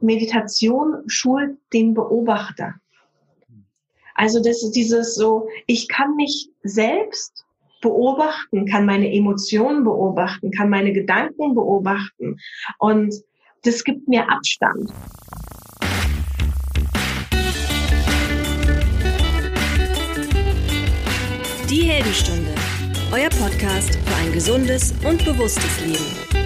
Meditation schult den Beobachter. Also das ist dieses so, ich kann mich selbst beobachten, kann meine Emotionen beobachten, kann meine Gedanken beobachten und das gibt mir Abstand. Die Heldenstunde, euer Podcast für ein gesundes und bewusstes Leben.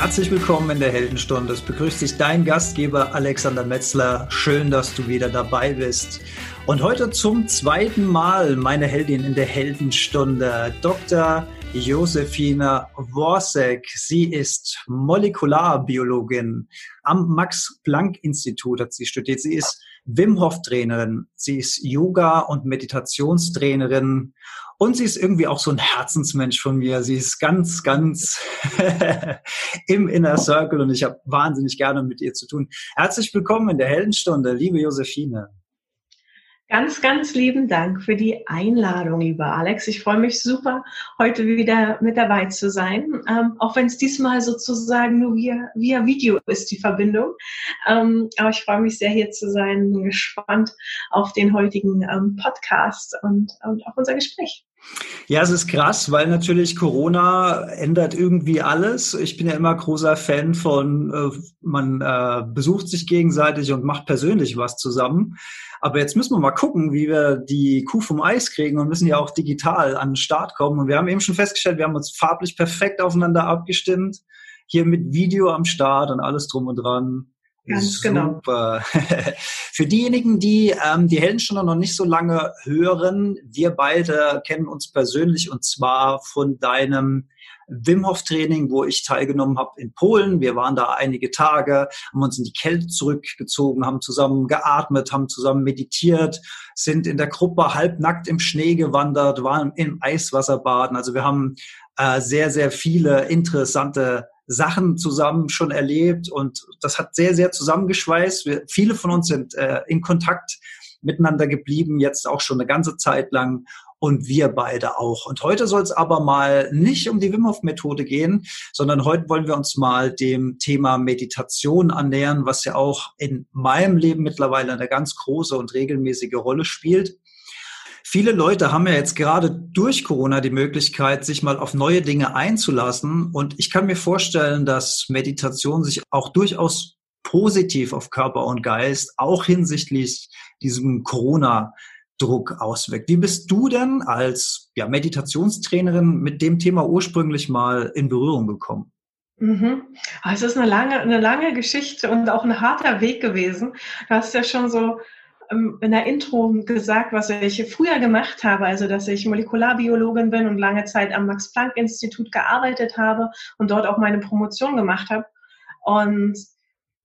Herzlich willkommen in der Heldenstunde. Es begrüßt dich dein Gastgeber Alexander Metzler. Schön, dass du wieder dabei bist. Und heute zum zweiten Mal meine Heldin in der Heldenstunde, Dr. Josefina Worsek. Sie ist Molekularbiologin. Am Max-Planck-Institut hat sie studiert. Sie ist Wim Hof-Trainerin. Sie ist Yoga- und Meditationstrainerin und sie ist irgendwie auch so ein Herzensmensch von mir. Sie ist ganz, ganz im Inner Circle und ich habe wahnsinnig gerne mit ihr zu tun. Herzlich willkommen in der Heldenstunde, liebe Josephine. Ganz, ganz lieben Dank für die Einladung, lieber Alex. Ich freue mich super, heute wieder mit dabei zu sein. Ähm, auch wenn es diesmal sozusagen nur via, via Video ist, die Verbindung. Ähm, aber ich freue mich sehr, hier zu sein. Bin gespannt auf den heutigen ähm, Podcast und, und auf unser Gespräch. Ja, es ist krass, weil natürlich Corona ändert irgendwie alles. Ich bin ja immer großer Fan von, äh, man äh, besucht sich gegenseitig und macht persönlich was zusammen. Aber jetzt müssen wir mal gucken, wie wir die Kuh vom Eis kriegen und müssen ja auch digital an den Start kommen. Und wir haben eben schon festgestellt, wir haben uns farblich perfekt aufeinander abgestimmt. Hier mit Video am Start und alles drum und dran. Ganz genau. Super. Für diejenigen, die ähm, die Heldenstunde noch nicht so lange hören, wir beide kennen uns persönlich und zwar von deinem Wim Hof Training, wo ich teilgenommen habe in Polen. Wir waren da einige Tage, haben uns in die Kälte zurückgezogen, haben zusammen geatmet, haben zusammen meditiert, sind in der Gruppe halbnackt im Schnee gewandert, waren im Eiswasser baden. Also wir haben äh, sehr, sehr viele interessante Sachen zusammen schon erlebt und das hat sehr, sehr zusammengeschweißt. Wir, viele von uns sind äh, in Kontakt miteinander geblieben, jetzt auch schon eine ganze Zeit lang und wir beide auch. Und heute soll es aber mal nicht um die Wim Hof Methode gehen, sondern heute wollen wir uns mal dem Thema Meditation annähern, was ja auch in meinem Leben mittlerweile eine ganz große und regelmäßige Rolle spielt. Viele Leute haben ja jetzt gerade durch Corona die Möglichkeit, sich mal auf neue Dinge einzulassen. Und ich kann mir vorstellen, dass Meditation sich auch durchaus positiv auf Körper und Geist, auch hinsichtlich diesem Corona Druck auswirkt. Wie bist du denn als ja, Meditationstrainerin mit dem Thema ursprünglich mal in Berührung gekommen? Mhm. Ah, es ist eine lange, eine lange Geschichte und auch ein harter Weg gewesen. Du hast ja schon so in der Intro gesagt, was ich früher gemacht habe, also dass ich Molekularbiologin bin und lange Zeit am Max-Planck-Institut gearbeitet habe und dort auch meine Promotion gemacht habe. Und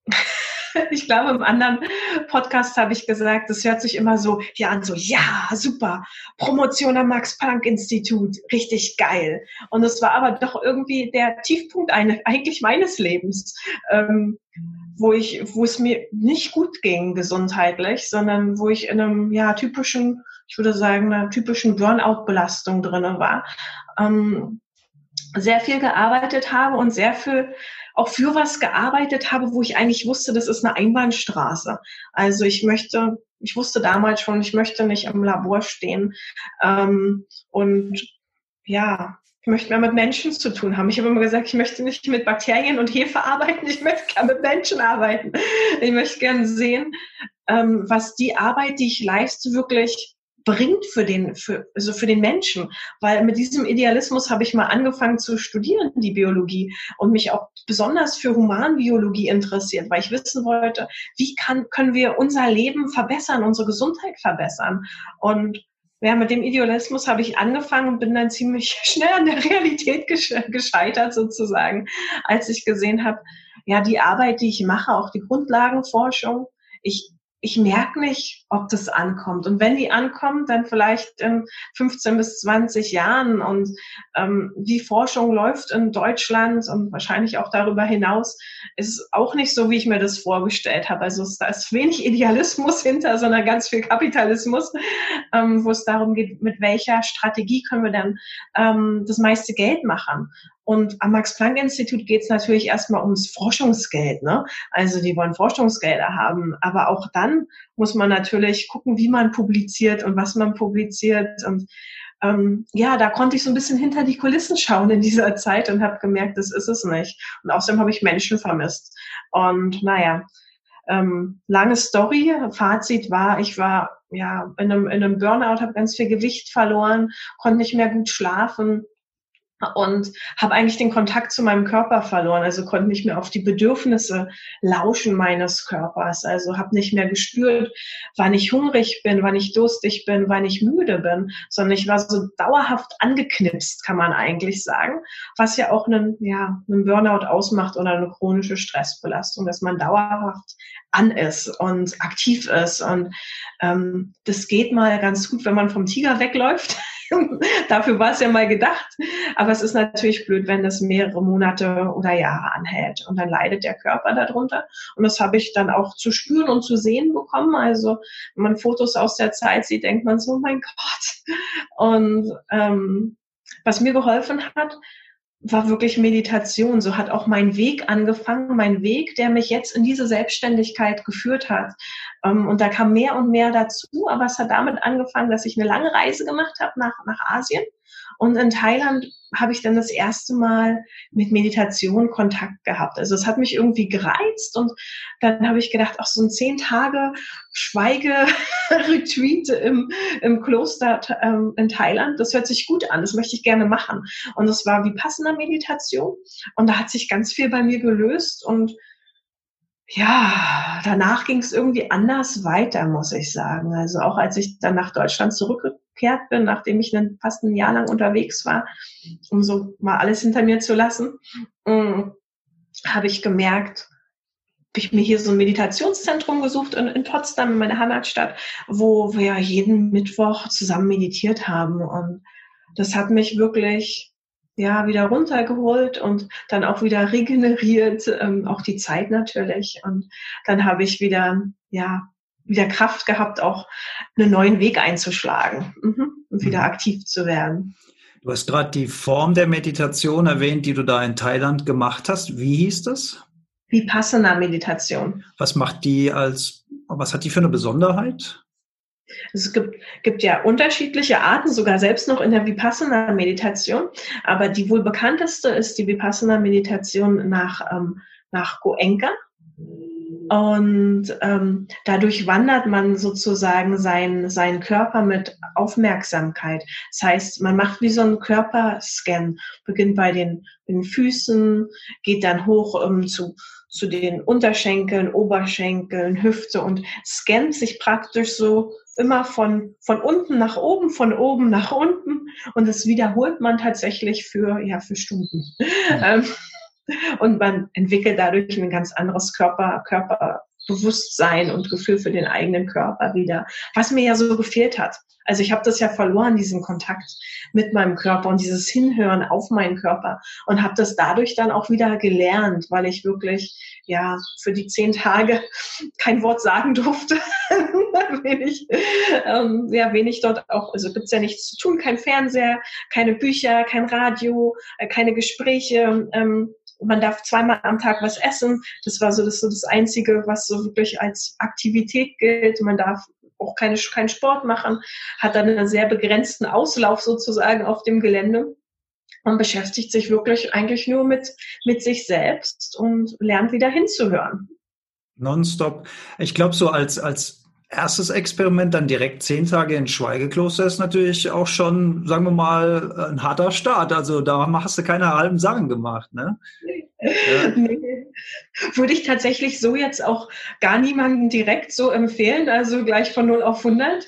ich glaube, im anderen Podcast habe ich gesagt, das hört sich immer so hier an, so, ja, super, Promotion am Max-Planck-Institut, richtig geil. Und es war aber doch irgendwie der Tiefpunkt eine, eigentlich meines Lebens, ähm, wo ich, wo es mir nicht gut ging gesundheitlich, sondern wo ich in einem, ja, typischen, ich würde sagen, einer typischen Burnout-Belastung drinnen war. Ähm, sehr viel gearbeitet habe und sehr viel auch für was gearbeitet habe, wo ich eigentlich wusste, das ist eine Einbahnstraße. Also ich möchte, ich wusste damals schon, ich möchte nicht im Labor stehen ähm, und ja, ich möchte mehr mit Menschen zu tun haben. Ich habe immer gesagt, ich möchte nicht mit Bakterien und Hefe arbeiten, ich möchte gerne mit Menschen arbeiten. Ich möchte gerne sehen, ähm, was die Arbeit, die ich leiste, wirklich bringt für den, für, also für den Menschen. Weil mit diesem Idealismus habe ich mal angefangen zu studieren, die Biologie, und mich auch besonders für Humanbiologie interessiert, weil ich wissen wollte, wie kann, können wir unser Leben verbessern, unsere Gesundheit verbessern. Und ja, mit dem Idealismus habe ich angefangen und bin dann ziemlich schnell an der Realität gescheitert sozusagen, als ich gesehen habe, ja, die Arbeit, die ich mache, auch die Grundlagenforschung, ich ich merke nicht, ob das ankommt. Und wenn die ankommt, dann vielleicht in 15 bis 20 Jahren. Und ähm, wie Forschung läuft in Deutschland und wahrscheinlich auch darüber hinaus, ist auch nicht so, wie ich mir das vorgestellt habe. Also da ist wenig Idealismus hinter, sondern ganz viel Kapitalismus, ähm, wo es darum geht, mit welcher Strategie können wir dann ähm, das meiste Geld machen. Und am Max-Planck-Institut geht es natürlich erstmal ums Forschungsgeld. Ne? Also die wollen Forschungsgelder haben. Aber auch dann muss man natürlich gucken, wie man publiziert und was man publiziert. Und ähm, ja, da konnte ich so ein bisschen hinter die Kulissen schauen in dieser Zeit und habe gemerkt, das ist es nicht. Und außerdem habe ich Menschen vermisst. Und naja, ähm, lange Story. Fazit war, ich war ja in einem, in einem Burnout, habe ganz viel Gewicht verloren, konnte nicht mehr gut schlafen und habe eigentlich den Kontakt zu meinem Körper verloren, also konnte nicht mehr auf die Bedürfnisse lauschen meines Körpers, also habe nicht mehr gespürt, wann ich hungrig bin, wann ich durstig bin, wann ich müde bin, sondern ich war so dauerhaft angeknipst, kann man eigentlich sagen, was ja auch einen, ja, einen Burnout ausmacht oder eine chronische Stressbelastung, dass man dauerhaft an ist und aktiv ist. Und ähm, das geht mal ganz gut, wenn man vom Tiger wegläuft. Dafür war es ja mal gedacht. Aber es ist natürlich blöd, wenn das mehrere Monate oder Jahre anhält. Und dann leidet der Körper darunter. Und das habe ich dann auch zu spüren und zu sehen bekommen. Also wenn man Fotos aus der Zeit sieht, denkt man so, mein Gott. Und ähm, was mir geholfen hat, war wirklich Meditation. So hat auch mein Weg angefangen, mein Weg, der mich jetzt in diese Selbstständigkeit geführt hat. Ähm, und da kam mehr und mehr dazu, aber es hat damit angefangen, dass ich eine lange Reise gemacht habe nach, nach Asien und in Thailand habe ich dann das erste Mal mit Meditation Kontakt gehabt. Also es hat mich irgendwie gereizt und dann habe ich gedacht, ach so ein zehn Tage Schweige-Retreat im, im Kloster ähm, in Thailand, das hört sich gut an, das möchte ich gerne machen. Und das war wie passender Meditation und da hat sich ganz viel bei mir gelöst und ja, danach ging es irgendwie anders weiter, muss ich sagen. Also auch als ich dann nach Deutschland zurückgekehrt bin, nachdem ich fast ein Jahr lang unterwegs war, um so mal alles hinter mir zu lassen, mm, habe ich gemerkt, habe ich mir hier so ein Meditationszentrum gesucht in, in Potsdam, in meiner Heimatstadt, wo wir jeden Mittwoch zusammen meditiert haben. Und das hat mich wirklich ja, wieder runtergeholt und dann auch wieder regeneriert, ähm, auch die Zeit natürlich. Und dann habe ich wieder, ja, wieder Kraft gehabt, auch einen neuen Weg einzuschlagen mhm, und wieder mhm. aktiv zu werden. Du hast gerade die Form der Meditation erwähnt, die du da in Thailand gemacht hast. Wie hieß das? Vipassana-Meditation. Was macht die als, was hat die für eine Besonderheit? Es gibt, gibt ja unterschiedliche Arten, sogar selbst noch in der Vipassana-Meditation. Aber die wohl bekannteste ist die Vipassana-Meditation nach, ähm, nach Goenka. Und ähm, dadurch wandert man sozusagen seinen sein Körper mit Aufmerksamkeit. Das heißt, man macht wie so einen Körperscan, beginnt bei den, den Füßen, geht dann hoch um, zu, zu den Unterschenkeln, Oberschenkeln, Hüfte und scannt sich praktisch so immer von, von unten nach oben, von oben nach unten und das wiederholt man tatsächlich für, ja, für Stunden. Mhm. Und man entwickelt dadurch ein ganz anderes Körper, Körperbewusstsein und Gefühl für den eigenen Körper wieder, was mir ja so gefehlt hat. Also ich habe das ja verloren, diesen Kontakt mit meinem Körper und dieses Hinhören auf meinen Körper und habe das dadurch dann auch wieder gelernt, weil ich wirklich ja für die zehn Tage kein Wort sagen durfte, wenig, ähm, ja wenig dort auch, also gibt's ja nichts zu tun, kein Fernseher, keine Bücher, kein Radio, äh, keine Gespräche. Ähm, man darf zweimal am Tag was essen. Das war so das, so das Einzige, was so wirklich als Aktivität gilt. Man darf auch keine, keinen Sport machen, hat dann einen sehr begrenzten Auslauf sozusagen auf dem Gelände. Man beschäftigt sich wirklich eigentlich nur mit, mit sich selbst und lernt wieder hinzuhören. Nonstop. Ich glaube, so als, als erstes Experiment dann direkt zehn Tage in Schweigekloster ist natürlich auch schon, sagen wir mal, ein harter Start. Also da hast du keine halben Sachen gemacht, ne? Ja. Nee. Würde ich tatsächlich so jetzt auch gar niemanden direkt so empfehlen, also gleich von 0 auf 100.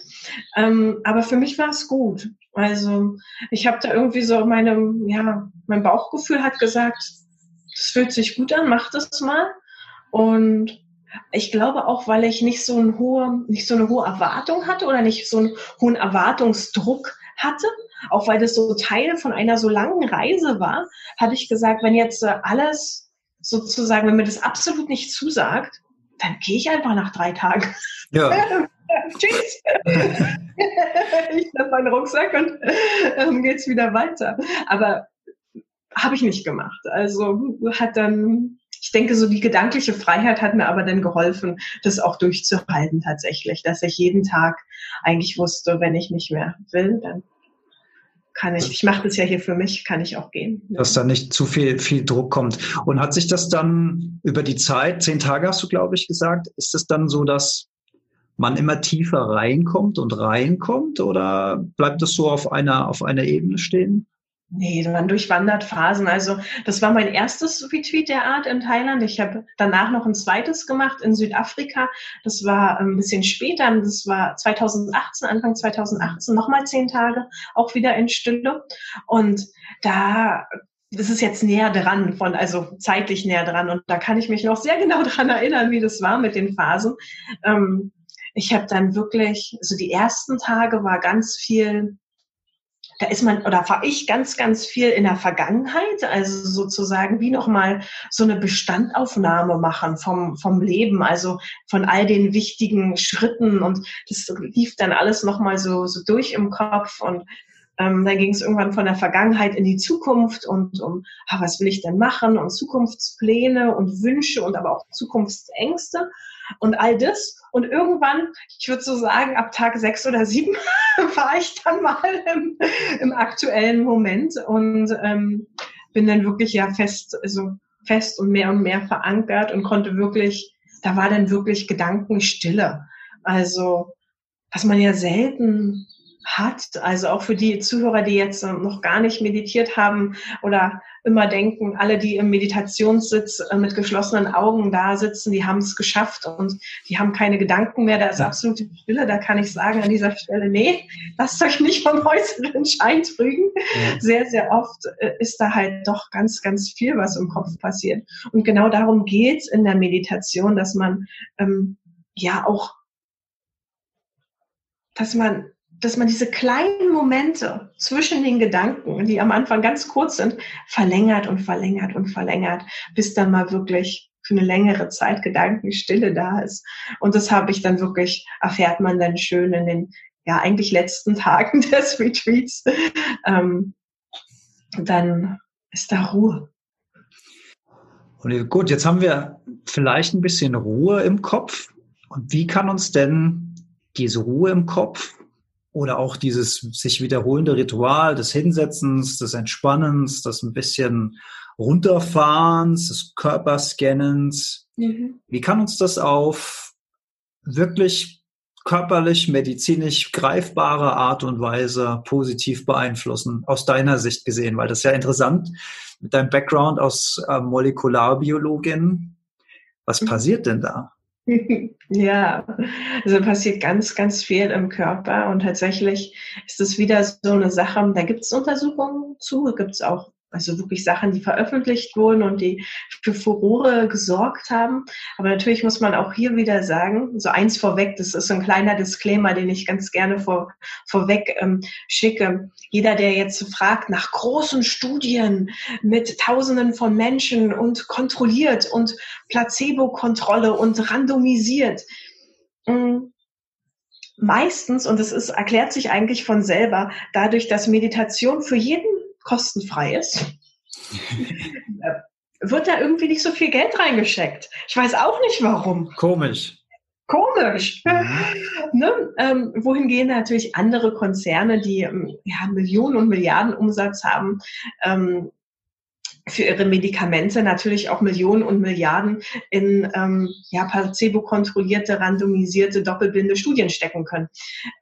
Ähm, aber für mich war es gut. Also ich habe da irgendwie so meine, ja, mein Bauchgefühl hat gesagt, das fühlt sich gut an, mach das mal. Und ich glaube auch, weil ich nicht so, ein hohe, nicht so eine hohe Erwartung hatte oder nicht so einen hohen Erwartungsdruck hatte, auch weil das so Teil von einer so langen Reise war, habe ich gesagt, wenn jetzt äh, alles sozusagen, wenn mir das absolut nicht zusagt, dann gehe ich einfach nach drei Tagen. Ja. Tschüss. ich habe meinen Rucksack und ähm, geht's wieder weiter. Aber habe ich nicht gemacht. Also hat dann, ich denke, so die gedankliche Freiheit hat mir aber dann geholfen, das auch durchzuhalten tatsächlich, dass ich jeden Tag eigentlich wusste, wenn ich nicht mehr will, dann kann ich, ich mache das ja hier für mich, kann ich auch gehen. Dass da nicht zu viel, viel Druck kommt. Und hat sich das dann über die Zeit, zehn Tage hast du, glaube ich, gesagt, ist es dann so, dass man immer tiefer reinkommt und reinkommt oder bleibt es so auf einer, auf einer Ebene stehen? Nee, man durchwandert Phasen. Also das war mein erstes Retreat der Art in Thailand. Ich habe danach noch ein zweites gemacht in Südafrika. Das war ein bisschen später. Das war 2018, Anfang 2018, nochmal zehn Tage, auch wieder in Stille. Und da das ist jetzt näher dran von, also zeitlich näher dran. Und da kann ich mich noch sehr genau dran erinnern, wie das war mit den Phasen. Ähm, ich habe dann wirklich, also die ersten Tage war ganz viel da ist man oder fahre ich ganz, ganz viel in der Vergangenheit, also sozusagen wie nochmal so eine Bestandaufnahme machen vom, vom Leben, also von all den wichtigen Schritten. Und das lief dann alles nochmal so, so durch im Kopf. Und ähm, dann ging es irgendwann von der Vergangenheit in die Zukunft und um, ah, was will ich denn machen? Und Zukunftspläne und Wünsche und aber auch Zukunftsängste und all das. Und irgendwann, ich würde so sagen, ab Tag sechs oder sieben war ich dann mal im, im aktuellen Moment und ähm, bin dann wirklich ja fest, also fest und mehr und mehr verankert und konnte wirklich, da war dann wirklich Gedankenstille. Also, was man ja selten hat. Also auch für die Zuhörer, die jetzt noch gar nicht meditiert haben oder immer denken, alle, die im Meditationssitz äh, mit geschlossenen Augen da sitzen, die haben es geschafft und die haben keine Gedanken mehr. Da ist absolute Stille. Da kann ich sagen an dieser Stelle, nee, lasst euch nicht vom äußeren Schein trügen. Ja. Sehr, sehr oft äh, ist da halt doch ganz, ganz viel, was im Kopf passiert. Und genau darum geht's in der Meditation, dass man ähm, ja auch dass man dass man diese kleinen Momente zwischen den Gedanken, die am Anfang ganz kurz sind, verlängert und verlängert und verlängert, bis dann mal wirklich für eine längere Zeit Gedankenstille da ist. Und das habe ich dann wirklich, erfährt man dann schön in den, ja, eigentlich letzten Tagen des Retreats. Ähm, dann ist da Ruhe. Und gut, jetzt haben wir vielleicht ein bisschen Ruhe im Kopf. Und wie kann uns denn diese Ruhe im Kopf oder auch dieses sich wiederholende Ritual des Hinsetzens, des Entspannens, des ein bisschen Runterfahrens, des Körperscannens. Mhm. Wie kann uns das auf wirklich körperlich, medizinisch greifbare Art und Weise positiv beeinflussen, aus deiner Sicht gesehen? Weil das ist ja interessant mit deinem Background aus äh, Molekularbiologin. Was mhm. passiert denn da? Ja, also passiert ganz, ganz viel im Körper und tatsächlich ist es wieder so eine Sache, da gibt es Untersuchungen zu, gibt es auch also wirklich Sachen, die veröffentlicht wurden und die für Furore gesorgt haben. Aber natürlich muss man auch hier wieder sagen, so eins vorweg, das ist ein kleiner Disclaimer, den ich ganz gerne vor, vorweg ähm, schicke. Jeder, der jetzt fragt nach großen Studien mit Tausenden von Menschen und kontrolliert und Placebo-Kontrolle und randomisiert, mm, meistens, und ist, erklärt sich eigentlich von selber, dadurch, dass Meditation für jeden kostenfrei ist, wird da irgendwie nicht so viel Geld reingesteckt. Ich weiß auch nicht warum. Komisch. Komisch. Mhm. ne? ähm, wohin gehen natürlich andere Konzerne, die ähm, ja, Millionen und Milliarden Umsatz haben, ähm, für ihre Medikamente natürlich auch Millionen und Milliarden in ähm, ja, placebo-kontrollierte, randomisierte, doppelblinde Studien stecken können.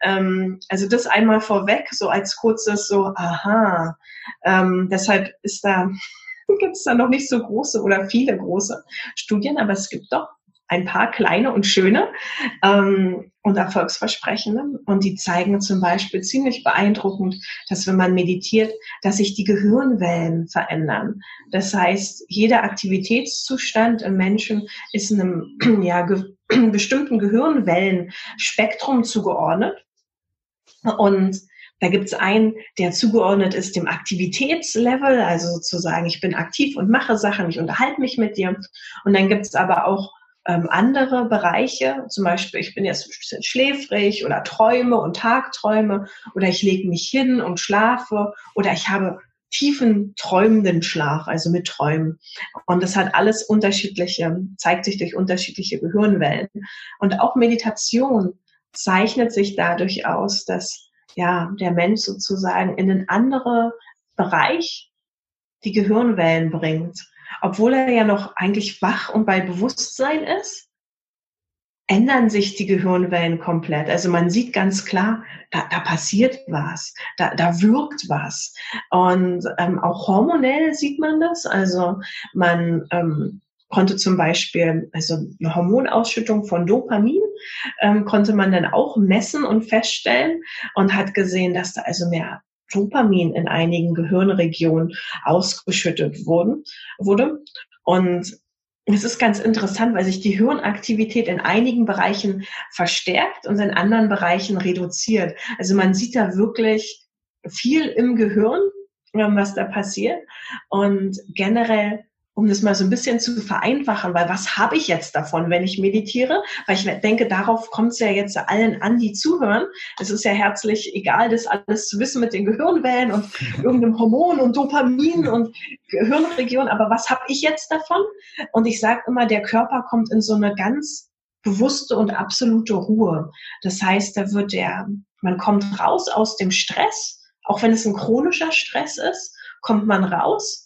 Ähm, also das einmal vorweg, so als kurzes so, aha. Ähm, deshalb ist da, gibt es da noch nicht so große oder viele große Studien, aber es gibt doch ein paar kleine und schöne ähm, und erfolgsversprechende. Und die zeigen zum Beispiel ziemlich beeindruckend, dass wenn man meditiert, dass sich die Gehirnwellen verändern. Das heißt, jeder Aktivitätszustand im Menschen ist einem ja, ge bestimmten Gehirnwellenspektrum zugeordnet. Und da gibt es einen, der zugeordnet ist dem Aktivitätslevel, also sozusagen, ich bin aktiv und mache Sachen, ich unterhalte mich mit dir. Und dann gibt es aber auch ähm, andere Bereiche, zum Beispiel ich bin jetzt ein bisschen schläfrig oder träume und Tagträume oder ich lege mich hin und schlafe oder ich habe tiefen träumenden Schlaf, also mit Träumen. Und das hat alles unterschiedliche, zeigt sich durch unterschiedliche Gehirnwellen. Und auch Meditation zeichnet sich dadurch aus, dass ja der Mensch sozusagen in einen anderen Bereich die Gehirnwellen bringt. Obwohl er ja noch eigentlich wach und bei Bewusstsein ist, ändern sich die Gehirnwellen komplett. Also man sieht ganz klar, da, da passiert was, da, da wirkt was. Und ähm, auch hormonell sieht man das. Also man ähm, konnte zum Beispiel, also eine Hormonausschüttung von Dopamin, ähm, konnte man dann auch messen und feststellen und hat gesehen, dass da also mehr Dopamin in einigen Gehirnregionen ausgeschüttet wurden, wurde. Und es ist ganz interessant, weil sich die Hirnaktivität in einigen Bereichen verstärkt und in anderen Bereichen reduziert. Also man sieht da wirklich viel im Gehirn, ähm, was da passiert. Und generell um das mal so ein bisschen zu vereinfachen, weil was habe ich jetzt davon, wenn ich meditiere? Weil ich denke, darauf kommt es ja jetzt allen an, die zuhören. Es ist ja herzlich egal, das alles zu wissen mit den Gehirnwellen und irgendeinem Hormon und Dopamin und Gehirnregion. Aber was habe ich jetzt davon? Und ich sage immer, der Körper kommt in so eine ganz bewusste und absolute Ruhe. Das heißt, da wird der, man kommt raus aus dem Stress, auch wenn es ein chronischer Stress ist, kommt man raus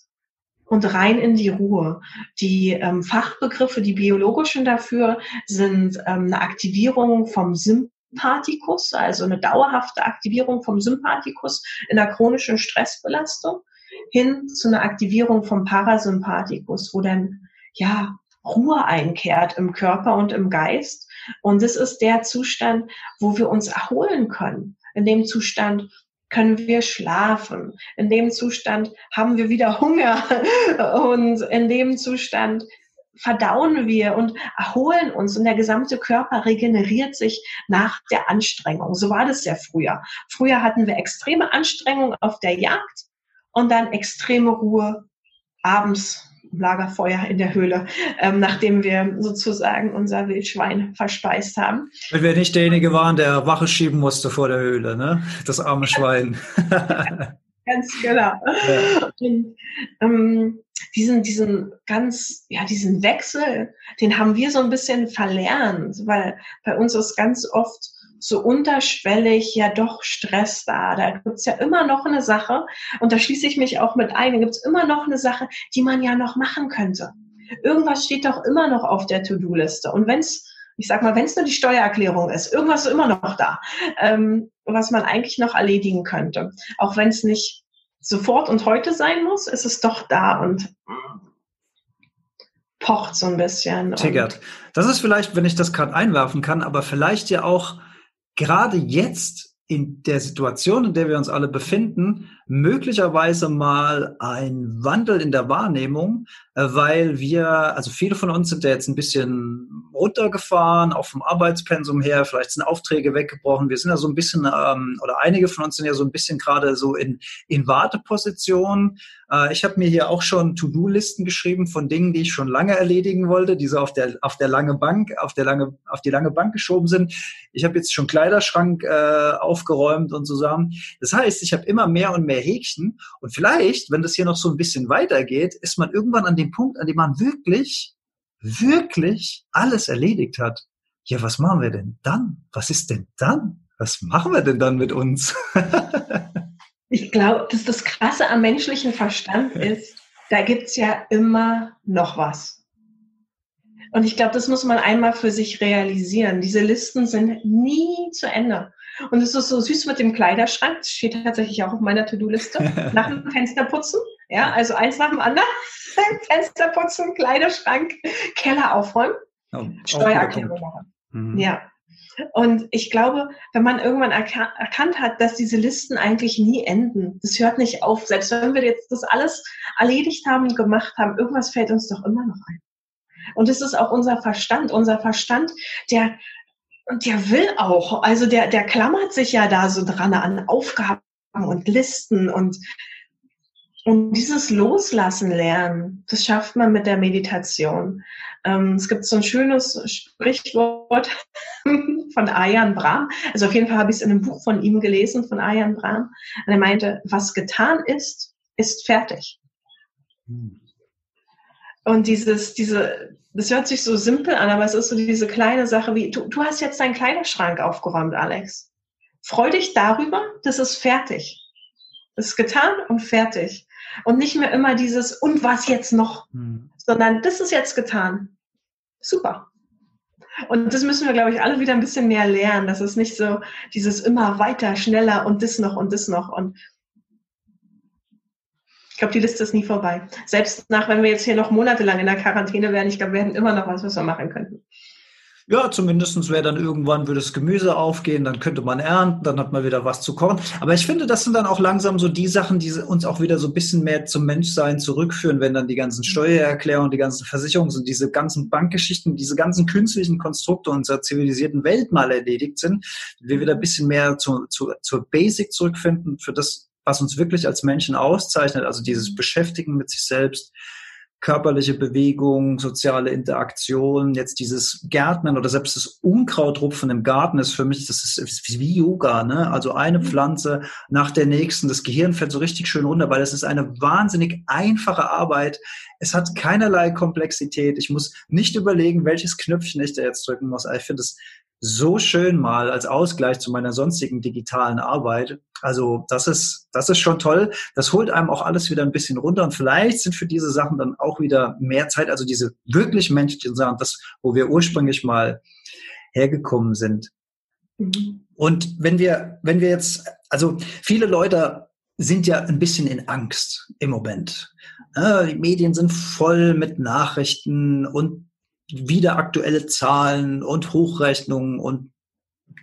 und rein in die Ruhe. Die ähm, Fachbegriffe, die biologischen dafür sind ähm, eine Aktivierung vom Sympathikus, also eine dauerhafte Aktivierung vom Sympathikus in der chronischen Stressbelastung, hin zu einer Aktivierung vom Parasympathikus, wo dann ja Ruhe einkehrt im Körper und im Geist. Und das ist der Zustand, wo wir uns erholen können. In dem Zustand können wir schlafen. In dem Zustand haben wir wieder Hunger und in dem Zustand verdauen wir und erholen uns und der gesamte Körper regeneriert sich nach der Anstrengung. So war das ja früher. Früher hatten wir extreme Anstrengung auf der Jagd und dann extreme Ruhe abends Lagerfeuer in der Höhle, ähm, nachdem wir sozusagen unser Wildschwein verspeist haben. Wenn wir nicht derjenige waren, der Wache schieben musste vor der Höhle, ne? Das arme Schwein. ganz genau. Ja. Und, ähm, diesen, diesen ganz, ja, diesen Wechsel, den haben wir so ein bisschen verlernt, weil bei uns ist ganz oft so unterschwellig ja doch Stress da. Da gibt's ja immer noch eine Sache, und da schließe ich mich auch mit ein, da gibt's immer noch eine Sache, die man ja noch machen könnte. Irgendwas steht doch immer noch auf der To-Do-Liste. Und wenn's ich sag mal, wenn es nur die Steuererklärung ist, irgendwas ist immer noch da, ähm, was man eigentlich noch erledigen könnte. Auch wenn es nicht sofort und heute sein muss, ist es doch da und pocht so ein bisschen. Tiggert. Das ist vielleicht, wenn ich das gerade einwerfen kann, aber vielleicht ja auch gerade jetzt in der Situation, in der wir uns alle befinden, möglicherweise mal ein Wandel in der Wahrnehmung, äh, weil wir, also viele von uns sind ja jetzt ein bisschen runtergefahren, auch vom Arbeitspensum her, vielleicht sind Aufträge weggebrochen. Wir sind ja so ein bisschen, ähm, oder einige von uns sind ja so ein bisschen gerade so in, in Warteposition. Äh, ich habe mir hier auch schon To-Do-Listen geschrieben von Dingen, die ich schon lange erledigen wollte, die so auf der, auf der lange Bank, auf der lange, auf die lange Bank geschoben sind. Ich habe jetzt schon Kleiderschrank äh, aufgeräumt und zusammen. Das heißt, ich habe immer mehr und mehr Häkchen. Und vielleicht, wenn das hier noch so ein bisschen weitergeht, ist man irgendwann an dem Punkt, an dem man wirklich, wirklich alles erledigt hat. Ja, was machen wir denn dann? Was ist denn dann? Was machen wir denn dann mit uns? ich glaube, dass das Krasse am menschlichen Verstand ist, da gibt's ja immer noch was. Und ich glaube, das muss man einmal für sich realisieren. Diese Listen sind nie zu Ende. Und es ist so süß mit dem Kleiderschrank. Das steht tatsächlich auch auf meiner To-Do-Liste. Nach dem Fensterputzen. Ja, also eins nach dem anderen. Fensterputzen, Kleiderschrank, Keller aufräumen, oh, Steuererklärung machen. Mhm. Ja. Und ich glaube, wenn man irgendwann erka erkannt hat, dass diese Listen eigentlich nie enden, das hört nicht auf. Selbst wenn wir jetzt das alles erledigt haben, gemacht haben, irgendwas fällt uns doch immer noch ein. Und es ist auch unser Verstand. Unser Verstand, der und der will auch, also der, der klammert sich ja da so dran an Aufgaben und Listen und, und dieses Loslassen lernen, das schafft man mit der Meditation. Ähm, es gibt so ein schönes Sprichwort von Ayan Brahm. Also auf jeden Fall habe ich es in einem Buch von ihm gelesen, von Ayan Brahm. Und er meinte, was getan ist, ist fertig. Hm. Und dieses, diese, das hört sich so simpel an, aber es ist so diese kleine Sache wie, du, du hast jetzt deinen Kleiderschrank aufgeräumt, Alex. Freu dich darüber, das ist fertig. Das ist getan und fertig. Und nicht mehr immer dieses, und was jetzt noch, hm. sondern das ist jetzt getan. Super. Und das müssen wir, glaube ich, alle wieder ein bisschen mehr lernen. Das ist nicht so dieses immer weiter, schneller und das noch und das noch. Und ich glaube, die Liste ist nie vorbei. Selbst nach, wenn wir jetzt hier noch monatelang in der Quarantäne wären, ich glaube, wir hätten immer noch was, was wir machen könnten. Ja, zumindestens wäre dann irgendwann würde das Gemüse aufgehen, dann könnte man ernten, dann hat man wieder was zu kochen. Aber ich finde, das sind dann auch langsam so die Sachen, die uns auch wieder so ein bisschen mehr zum Menschsein zurückführen, wenn dann die ganzen Steuererklärungen, die ganzen Versicherungs- und diese ganzen Bankgeschichten, diese ganzen künstlichen Konstrukte unserer zivilisierten Welt mal erledigt sind, wir wieder ein bisschen mehr zu, zu, zur Basic zurückfinden, für das, was uns wirklich als Menschen auszeichnet, also dieses Beschäftigen mit sich selbst, körperliche Bewegung, soziale Interaktion, jetzt dieses Gärtnern oder selbst das Unkrautrupfen im Garten ist für mich, das ist wie Yoga, ne? Also eine mhm. Pflanze nach der nächsten. Das Gehirn fällt so richtig schön runter, weil es ist eine wahnsinnig einfache Arbeit. Es hat keinerlei Komplexität. Ich muss nicht überlegen, welches Knöpfchen ich da jetzt drücken muss. Ich finde es so schön mal als Ausgleich zu meiner sonstigen digitalen Arbeit. Also das ist, das ist schon toll. Das holt einem auch alles wieder ein bisschen runter und vielleicht sind für diese Sachen dann auch wieder mehr Zeit, also diese wirklich menschlichen Sachen, das, wo wir ursprünglich mal hergekommen sind. Mhm. Und wenn wir, wenn wir jetzt, also viele Leute sind ja ein bisschen in Angst im Moment. Die Medien sind voll mit Nachrichten und wieder aktuelle Zahlen und Hochrechnungen und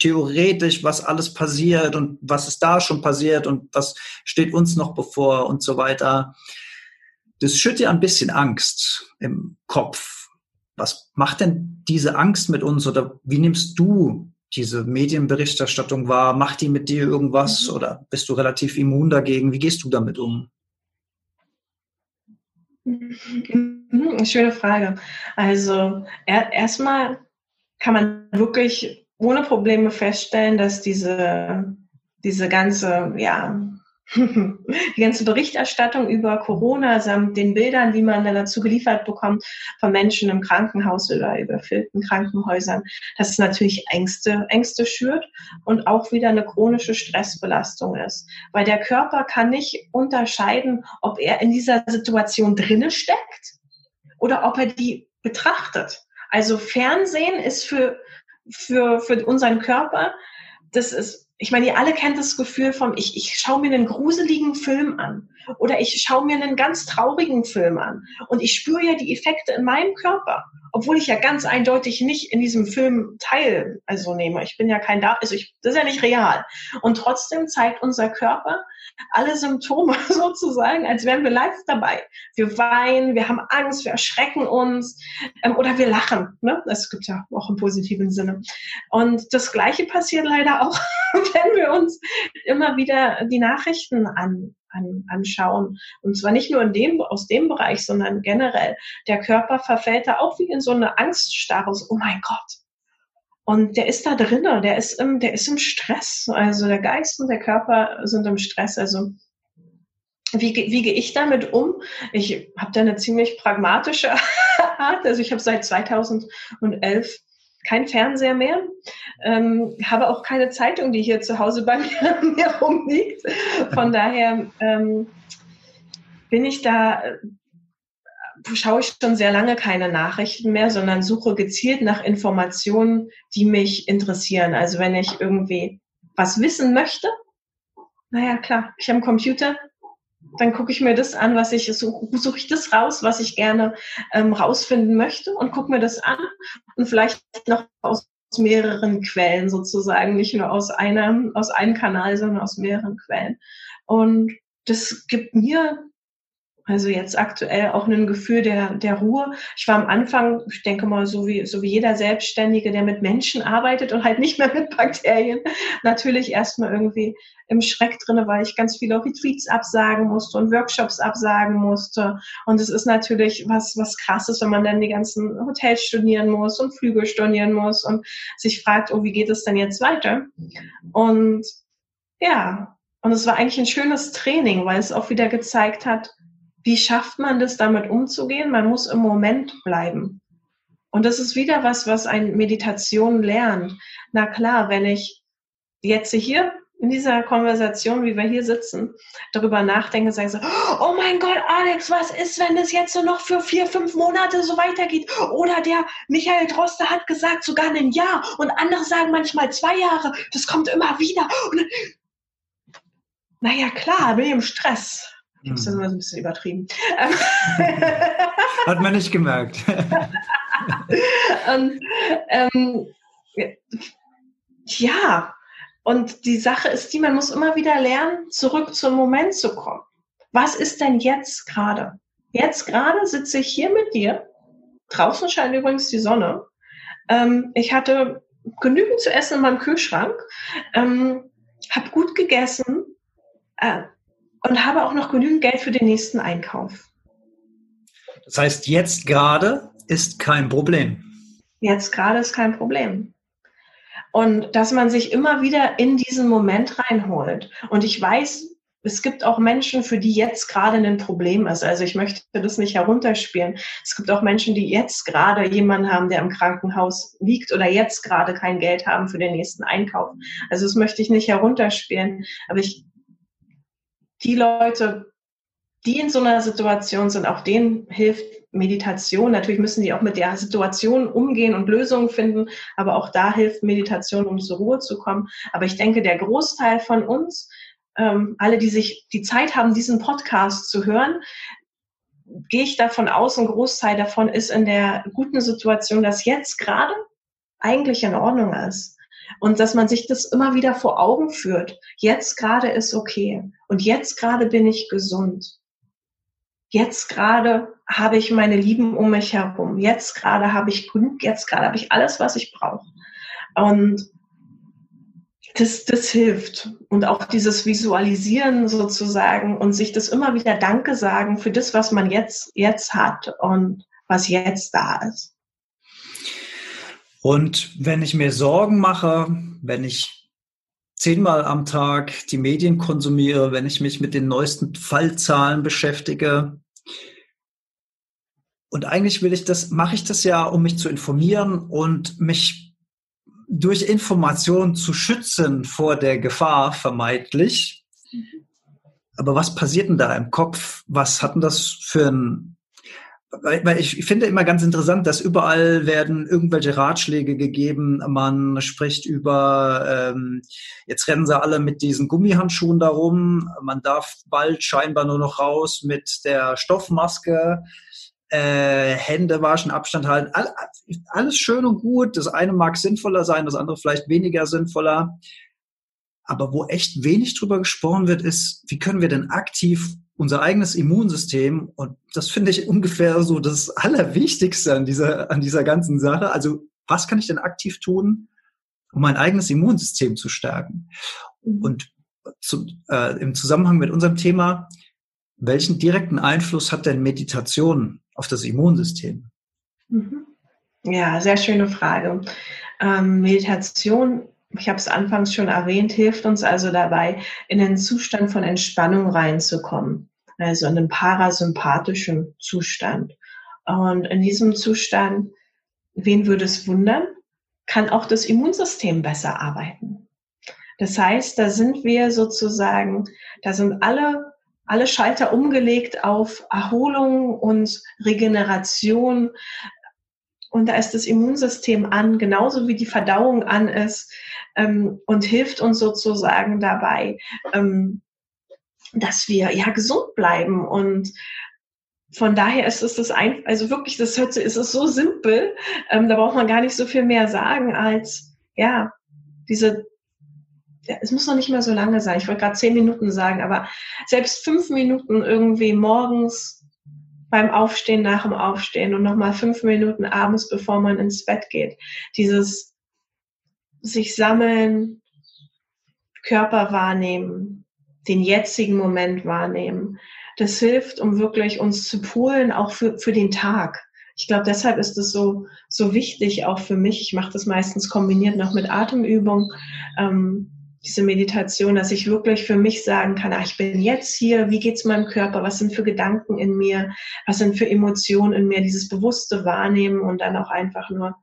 theoretisch, was alles passiert und was ist da schon passiert und was steht uns noch bevor und so weiter. Das schürt ja ein bisschen Angst im Kopf. Was macht denn diese Angst mit uns oder wie nimmst du diese Medienberichterstattung wahr? Macht die mit dir irgendwas mhm. oder bist du relativ immun dagegen? Wie gehst du damit um? Mhm, schöne Frage. Also er, erstmal kann man wirklich ohne Probleme feststellen, dass diese, diese ganze, ja, die ganze Berichterstattung über Corona samt den Bildern, die man dann dazu geliefert bekommt von Menschen im Krankenhaus oder überfüllten Krankenhäusern, dass es natürlich Ängste, Ängste schürt und auch wieder eine chronische Stressbelastung ist. Weil der Körper kann nicht unterscheiden, ob er in dieser Situation drinne steckt oder ob er die betrachtet. Also Fernsehen ist für, für, für unseren Körper, das ist ich meine, ihr alle kennt das Gefühl von, ich, ich schaue mir einen gruseligen Film an oder ich schaue mir einen ganz traurigen Film an und ich spüre ja die Effekte in meinem Körper, obwohl ich ja ganz eindeutig nicht in diesem Film teil, also nehme. Ich bin ja kein da, also ich, das ist ja nicht real. Und trotzdem zeigt unser Körper alle Symptome sozusagen, als wären wir live dabei. Wir weinen, wir haben Angst, wir erschrecken uns ähm, oder wir lachen. Ne? Das gibt ja auch im positiven Sinne. Und das Gleiche passiert leider auch, wenn wir uns immer wieder die Nachrichten an, an, anschauen. Und zwar nicht nur in dem, aus dem Bereich, sondern generell. Der Körper verfällt da auch wie in so eine Angststarre. Oh mein Gott, und der ist da drinnen, der ist im, der ist im Stress. Also der Geist und der Körper sind im Stress. Also wie, wie gehe ich damit um? Ich habe da eine ziemlich pragmatische Art. Also ich habe seit 2011 kein Fernseher mehr, ähm, habe auch keine Zeitung, die hier zu Hause bei mir, rumliegt. Von daher ähm, bin ich da schaue ich schon sehr lange keine Nachrichten mehr, sondern suche gezielt nach Informationen, die mich interessieren. Also wenn ich irgendwie was wissen möchte, naja, klar, ich habe einen Computer, dann gucke ich mir das an, was ich suche, suche ich das raus, was ich gerne ähm, rausfinden möchte und gucke mir das an und vielleicht noch aus mehreren Quellen sozusagen, nicht nur aus einem, aus einem Kanal, sondern aus mehreren Quellen. Und das gibt mir also jetzt aktuell auch ein Gefühl der, der Ruhe. Ich war am Anfang, ich denke mal, so wie, so wie jeder Selbstständige, der mit Menschen arbeitet und halt nicht mehr mit Bakterien, natürlich erstmal irgendwie im Schreck drinne, weil ich ganz viele Retreats absagen musste und Workshops absagen musste. Und es ist natürlich was, was krasses, wenn man dann die ganzen Hotels studieren muss und Flüge studieren muss und sich fragt, oh, wie geht es denn jetzt weiter? Und ja, Und es war eigentlich ein schönes Training, weil es auch wieder gezeigt hat, wie schafft man das, damit umzugehen? Man muss im Moment bleiben. Und das ist wieder was, was ein Meditation lernt. Na klar, wenn ich jetzt hier in dieser Konversation, wie wir hier sitzen, darüber nachdenke, sage so, oh mein Gott, Alex, was ist, wenn es jetzt so noch für vier, fünf Monate so weitergeht? Oder der Michael Droste hat gesagt, sogar ein Jahr und andere sagen manchmal zwei Jahre. Das kommt immer wieder. Und, naja, klar, bin ich im Stress. Ich habe es hm. immer so ein bisschen übertrieben. Hat man nicht gemerkt. und, ähm, ja, und die Sache ist die, man muss immer wieder lernen, zurück zum Moment zu kommen. Was ist denn jetzt gerade? Jetzt gerade sitze ich hier mit dir. Draußen scheint übrigens die Sonne. Ähm, ich hatte genügend zu essen in meinem Kühlschrank, ähm, habe gut gegessen äh, und habe auch noch genügend Geld für den nächsten Einkauf. Das heißt, jetzt gerade ist kein Problem. Jetzt gerade ist kein Problem. Und dass man sich immer wieder in diesen Moment reinholt. Und ich weiß, es gibt auch Menschen, für die jetzt gerade ein Problem ist. Also ich möchte das nicht herunterspielen. Es gibt auch Menschen, die jetzt gerade jemanden haben, der im Krankenhaus liegt oder jetzt gerade kein Geld haben für den nächsten Einkauf. Also das möchte ich nicht herunterspielen. Aber ich, die Leute, die in so einer Situation sind, auch denen hilft Meditation. Natürlich müssen die auch mit der Situation umgehen und Lösungen finden, aber auch da hilft Meditation, um zur Ruhe zu kommen. Aber ich denke, der Großteil von uns, ähm, alle, die sich die Zeit haben, diesen Podcast zu hören, gehe ich davon aus, ein Großteil davon ist in der guten Situation, dass jetzt gerade eigentlich in Ordnung ist. Und dass man sich das immer wieder vor Augen führt. Jetzt gerade ist okay. Und jetzt gerade bin ich gesund jetzt gerade habe ich meine Lieben um mich herum, jetzt gerade habe ich genug, jetzt gerade habe ich alles, was ich brauche. Und das, das hilft. Und auch dieses Visualisieren sozusagen und sich das immer wieder Danke sagen für das, was man jetzt, jetzt hat und was jetzt da ist. Und wenn ich mir Sorgen mache, wenn ich zehnmal am Tag die Medien konsumiere, wenn ich mich mit den neuesten Fallzahlen beschäftige, und eigentlich will ich das, mache ich das ja, um mich zu informieren und mich durch Informationen zu schützen vor der Gefahr, vermeintlich. Aber was passiert denn da im Kopf? Was hat denn das für ein, weil ich finde immer ganz interessant, dass überall werden irgendwelche Ratschläge gegeben. Man spricht über, ähm, jetzt rennen sie alle mit diesen Gummihandschuhen darum. Man darf bald scheinbar nur noch raus mit der Stoffmaske äh, Hände waschen, Abstand halten, all, alles schön und gut. Das eine mag sinnvoller sein, das andere vielleicht weniger sinnvoller. Aber wo echt wenig drüber gesprochen wird, ist, wie können wir denn aktiv unser eigenes Immunsystem, und das finde ich ungefähr so das Allerwichtigste an dieser, an dieser ganzen Sache. Also, was kann ich denn aktiv tun, um mein eigenes Immunsystem zu stärken? Mhm. Und zu, äh, im Zusammenhang mit unserem Thema, welchen direkten Einfluss hat denn Meditation auf das Immunsystem? Mhm. Ja, sehr schöne Frage. Ähm, Meditation, ich habe es anfangs schon erwähnt, hilft uns also dabei, in einen Zustand von Entspannung reinzukommen, also in einen parasympathischen Zustand. Und in diesem Zustand, wen würde es wundern, kann auch das Immunsystem besser arbeiten. Das heißt, da sind wir sozusagen, da sind alle alle Schalter umgelegt auf Erholung und Regeneration. Und da ist das Immunsystem an, genauso wie die Verdauung an ist ähm, und hilft uns sozusagen dabei, ähm, dass wir ja gesund bleiben. Und von daher ist es das ein, also wirklich, das hört sich, ist es so simpel, ähm, da braucht man gar nicht so viel mehr sagen als ja diese es muss noch nicht mehr so lange sein. Ich wollte gerade zehn Minuten sagen, aber selbst fünf Minuten irgendwie morgens beim Aufstehen, nach dem Aufstehen und nochmal fünf Minuten abends, bevor man ins Bett geht. Dieses sich sammeln, Körper wahrnehmen, den jetzigen Moment wahrnehmen. Das hilft, um wirklich uns zu poolen, auch für, für den Tag. Ich glaube, deshalb ist es so, so wichtig, auch für mich. Ich mache das meistens kombiniert noch mit Atemübung. Ähm, diese Meditation, dass ich wirklich für mich sagen kann, ah, ich bin jetzt hier, wie geht's meinem Körper, was sind für Gedanken in mir, was sind für Emotionen in mir, dieses bewusste Wahrnehmen und dann auch einfach nur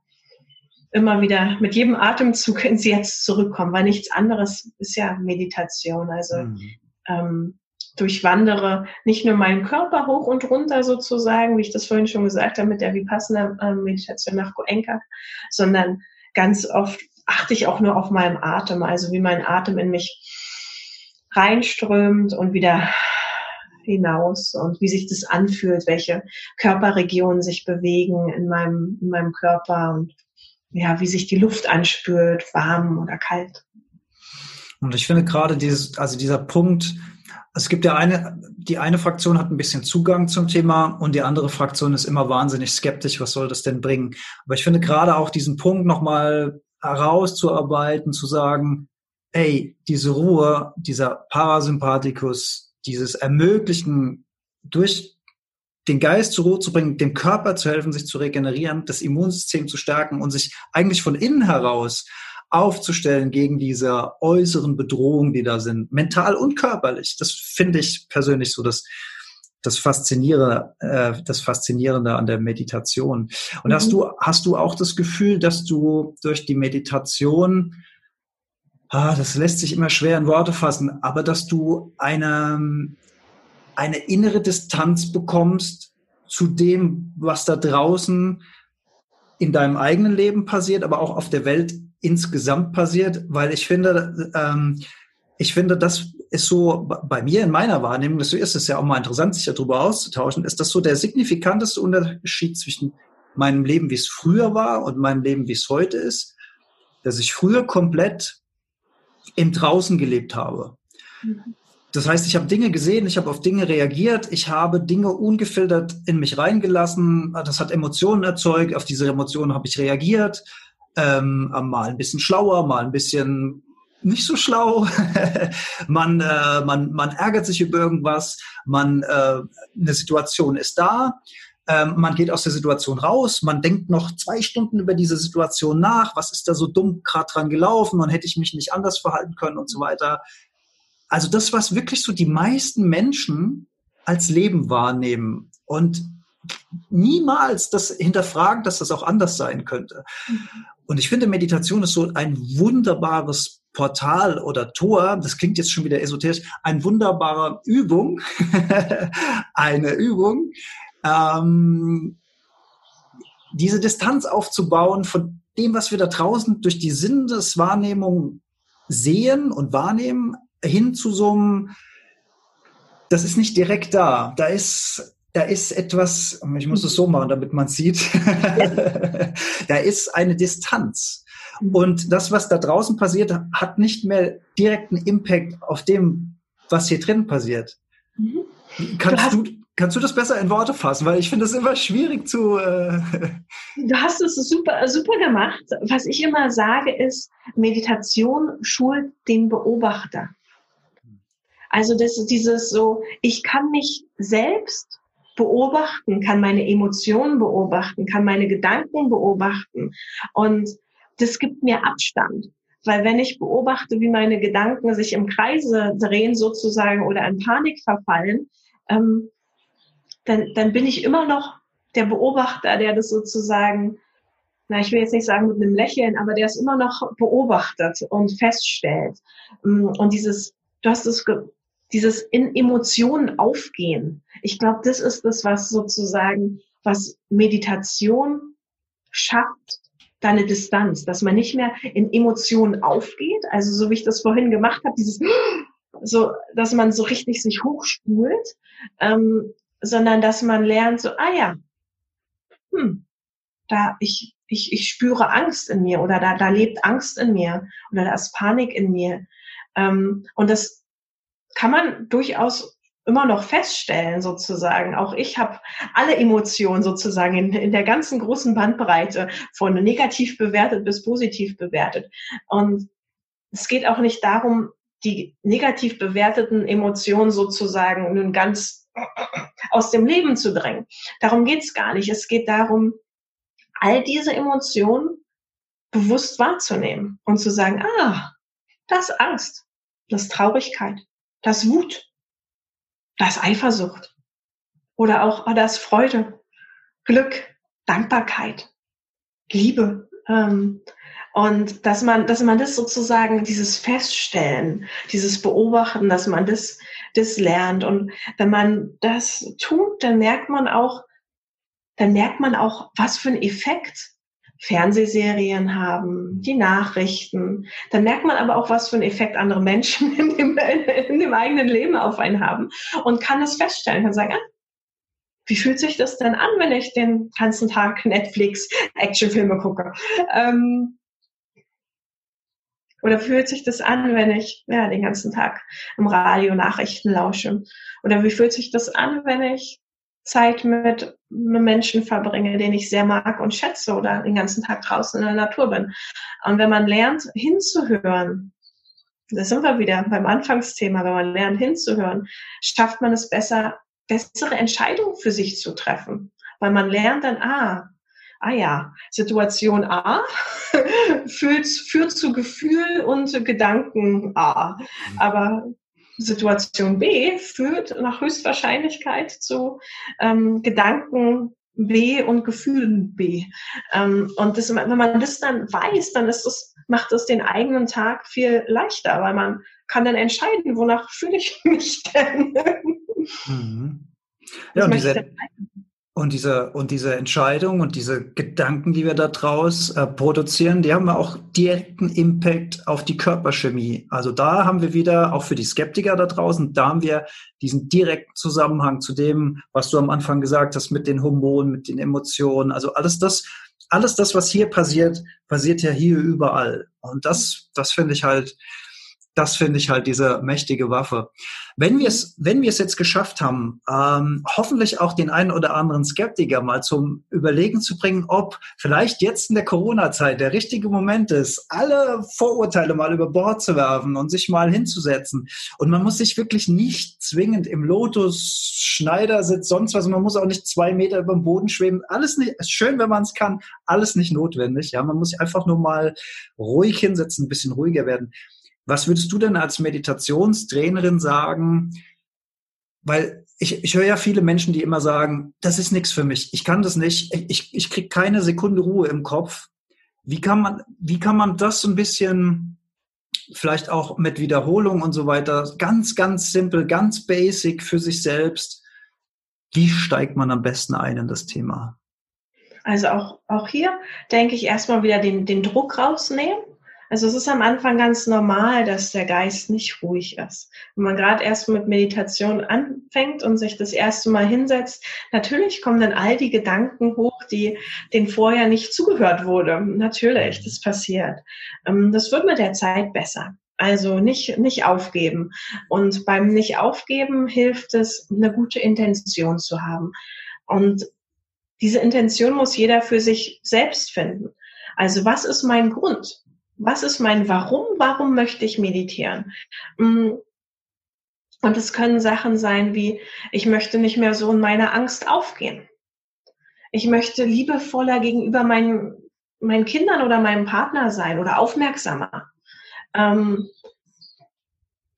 immer wieder mit jedem Atemzug ins Jetzt zurückkommen, weil nichts anderes ist ja Meditation. Also mhm. ähm, durchwandere nicht nur meinen Körper hoch und runter sozusagen, wie ich das vorhin schon gesagt habe mit der Vipassana-Meditation nach Goenka, sondern ganz oft achte ich auch nur auf meinen Atem, also wie mein Atem in mich reinströmt und wieder hinaus und wie sich das anfühlt, welche Körperregionen sich bewegen in meinem, in meinem Körper und ja, wie sich die Luft anspürt, warm oder kalt. Und ich finde gerade dieses, also dieser Punkt, es gibt ja eine, die eine Fraktion hat ein bisschen Zugang zum Thema und die andere Fraktion ist immer wahnsinnig skeptisch, was soll das denn bringen? Aber ich finde gerade auch diesen Punkt nochmal herauszuarbeiten, zu sagen, ey, diese Ruhe, dieser Parasympathikus, dieses Ermöglichen durch den Geist zur Ruhe zu bringen, dem Körper zu helfen, sich zu regenerieren, das Immunsystem zu stärken und sich eigentlich von innen heraus aufzustellen gegen diese äußeren Bedrohungen, die da sind, mental und körperlich. Das finde ich persönlich so das, das Faszinierende, äh, das Faszinierende an der Meditation. Und mhm. hast du, hast du auch das Gefühl, dass du durch die Meditation, ah, das lässt sich immer schwer in Worte fassen, aber dass du eine, eine innere Distanz bekommst zu dem, was da draußen in deinem eigenen Leben passiert, aber auch auf der Welt insgesamt passiert, weil ich finde, ähm, ich finde, das ist so bei mir in meiner Wahrnehmung, das ist es ja auch mal interessant, sich darüber auszutauschen, ist das so der signifikanteste Unterschied zwischen meinem Leben, wie es früher war und meinem Leben, wie es heute ist, dass ich früher komplett im Draußen gelebt habe. Mhm. Das heißt, ich habe Dinge gesehen, ich habe auf Dinge reagiert, ich habe Dinge ungefiltert in mich reingelassen, das hat Emotionen erzeugt, auf diese Emotionen habe ich reagiert, ähm, mal ein bisschen schlauer, mal ein bisschen nicht so schlau. man, äh, man, man ärgert sich über irgendwas, man, äh, eine Situation ist da, ähm, man geht aus der Situation raus, man denkt noch zwei Stunden über diese Situation nach, was ist da so dumm gerade dran gelaufen und hätte ich mich nicht anders verhalten können und so weiter. Also das, was wirklich so die meisten Menschen als Leben wahrnehmen und niemals das hinterfragen, dass das auch anders sein könnte. Mhm. Und ich finde, Meditation ist so ein wunderbares Portal oder Tor, das klingt jetzt schon wieder esoterisch, eine wunderbare Übung, eine Übung, ähm, diese Distanz aufzubauen von dem, was wir da draußen durch die Sinneswahrnehmung sehen und wahrnehmen, hin zu so einem, das ist nicht direkt da. Da ist, da ist etwas, ich muss es so machen, damit man sieht, da ist eine Distanz. Und das, was da draußen passiert, hat nicht mehr direkten Impact auf dem, was hier drin passiert. Mhm. Kannst du, kannst du das besser in Worte fassen? Weil ich finde das immer schwierig zu. Äh du hast es super, super gemacht. Was ich immer sage ist, Meditation schult den Beobachter. Also das ist dieses so, ich kann mich selbst beobachten, kann meine Emotionen beobachten, kann meine Gedanken beobachten und das gibt mir Abstand. Weil wenn ich beobachte, wie meine Gedanken sich im Kreise drehen sozusagen oder in Panik verfallen, ähm, dann, dann bin ich immer noch der Beobachter, der das sozusagen, na, ich will jetzt nicht sagen mit einem Lächeln, aber der es immer noch beobachtet und feststellt. Mm, und dieses, du hast es dieses in Emotionen aufgehen. Ich glaube, das ist das, was sozusagen, was Meditation schafft, deine Distanz, dass man nicht mehr in Emotionen aufgeht, also so wie ich das vorhin gemacht habe, dieses so, dass man so richtig sich hochspult, ähm, sondern dass man lernt, so, ah ja, hm, da ich ich, ich spüre Angst in mir oder da, da lebt Angst in mir oder da ist Panik in mir. Ähm, und das kann man durchaus immer noch feststellen, sozusagen. Auch ich habe alle Emotionen sozusagen in, in der ganzen großen Bandbreite von negativ bewertet bis positiv bewertet. Und es geht auch nicht darum, die negativ bewerteten Emotionen sozusagen nun ganz aus dem Leben zu drängen. Darum geht's gar nicht. Es geht darum, all diese Emotionen bewusst wahrzunehmen und zu sagen, ah, Da ist Angst, das ist Traurigkeit, das ist Wut, das ist Eifersucht oder auch oh, das ist Freude, Glück, Dankbarkeit, Liebe. Ähm, und dass man, dass man das sozusagen, dieses Feststellen, dieses Beobachten, dass man das, das lernt. Und wenn man das tut, dann merkt man auch, dann merkt man auch, was für einen Effekt Fernsehserien haben, die Nachrichten. Dann merkt man aber auch, was für einen Effekt andere Menschen in dem, in dem eigenen Leben auf einen haben und kann es feststellen, kann sagen, ah, wie fühlt sich das denn an, wenn ich den ganzen Tag Netflix Actionfilme gucke? Ähm, oder fühlt sich das an, wenn ich ja, den ganzen Tag im Radio Nachrichten lausche? Oder wie fühlt sich das an, wenn ich Zeit mit einem Menschen verbringe, den ich sehr mag und schätze oder den ganzen Tag draußen in der Natur bin? Und wenn man lernt, hinzuhören, da sind wir wieder beim Anfangsthema, wenn man lernt, hinzuhören, schafft man es besser, bessere Entscheidungen für sich zu treffen. Weil man lernt dann, ah, ah ja, Situation A führt, führt zu Gefühl und Gedanken A. Mhm. Aber Situation B führt nach Höchstwahrscheinlichkeit zu ähm, Gedanken B und Gefühlen B. Ähm, und das, wenn man das dann weiß, dann ist das, macht es den eigenen Tag viel leichter, weil man kann dann entscheiden, wonach fühle ich mich denn. Mhm. Ja, und diese, und diese, und diese Entscheidung und diese Gedanken, die wir da draus äh, produzieren, die haben auch direkten Impact auf die Körperchemie. Also da haben wir wieder, auch für die Skeptiker da draußen, da haben wir diesen direkten Zusammenhang zu dem, was du am Anfang gesagt hast, mit den Hormonen, mit den Emotionen. Also alles das, alles das, was hier passiert, passiert ja hier überall. Und das, das finde ich halt, das finde ich halt diese mächtige Waffe. Wenn wir es, wenn wir es jetzt geschafft haben, ähm, hoffentlich auch den einen oder anderen Skeptiker mal zum Überlegen zu bringen, ob vielleicht jetzt in der Corona-Zeit der richtige Moment ist, alle Vorurteile mal über Bord zu werfen und sich mal hinzusetzen. Und man muss sich wirklich nicht zwingend im Lotus Schneidersitz, sonst was, man muss auch nicht zwei Meter über dem Boden schweben. Alles nicht, schön, wenn man es kann, alles nicht notwendig. Ja, man muss sich einfach nur mal ruhig hinsetzen, ein bisschen ruhiger werden. Was würdest du denn als Meditationstrainerin sagen? Weil ich, ich höre ja viele Menschen, die immer sagen, das ist nichts für mich, ich kann das nicht, ich, ich kriege keine Sekunde Ruhe im Kopf. Wie kann man, wie kann man das so ein bisschen, vielleicht auch mit Wiederholung und so weiter, ganz, ganz simpel, ganz basic für sich selbst, wie steigt man am besten ein in das Thema? Also auch, auch hier denke ich erstmal wieder den, den Druck rausnehmen. Also es ist am Anfang ganz normal, dass der Geist nicht ruhig ist. Wenn man gerade erst mit Meditation anfängt und sich das erste Mal hinsetzt, natürlich kommen dann all die Gedanken hoch, die denen vorher nicht zugehört wurde. Natürlich, das passiert. Ähm, das wird mit der Zeit besser. Also nicht, nicht aufgeben. Und beim Nicht aufgeben hilft es, eine gute Intention zu haben. Und diese Intention muss jeder für sich selbst finden. Also was ist mein Grund? Was ist mein Warum? Warum möchte ich meditieren? Mm. Und es können Sachen sein wie, ich möchte nicht mehr so in meiner Angst aufgehen. Ich möchte liebevoller gegenüber meinen, meinen Kindern oder meinem Partner sein oder aufmerksamer. Ähm,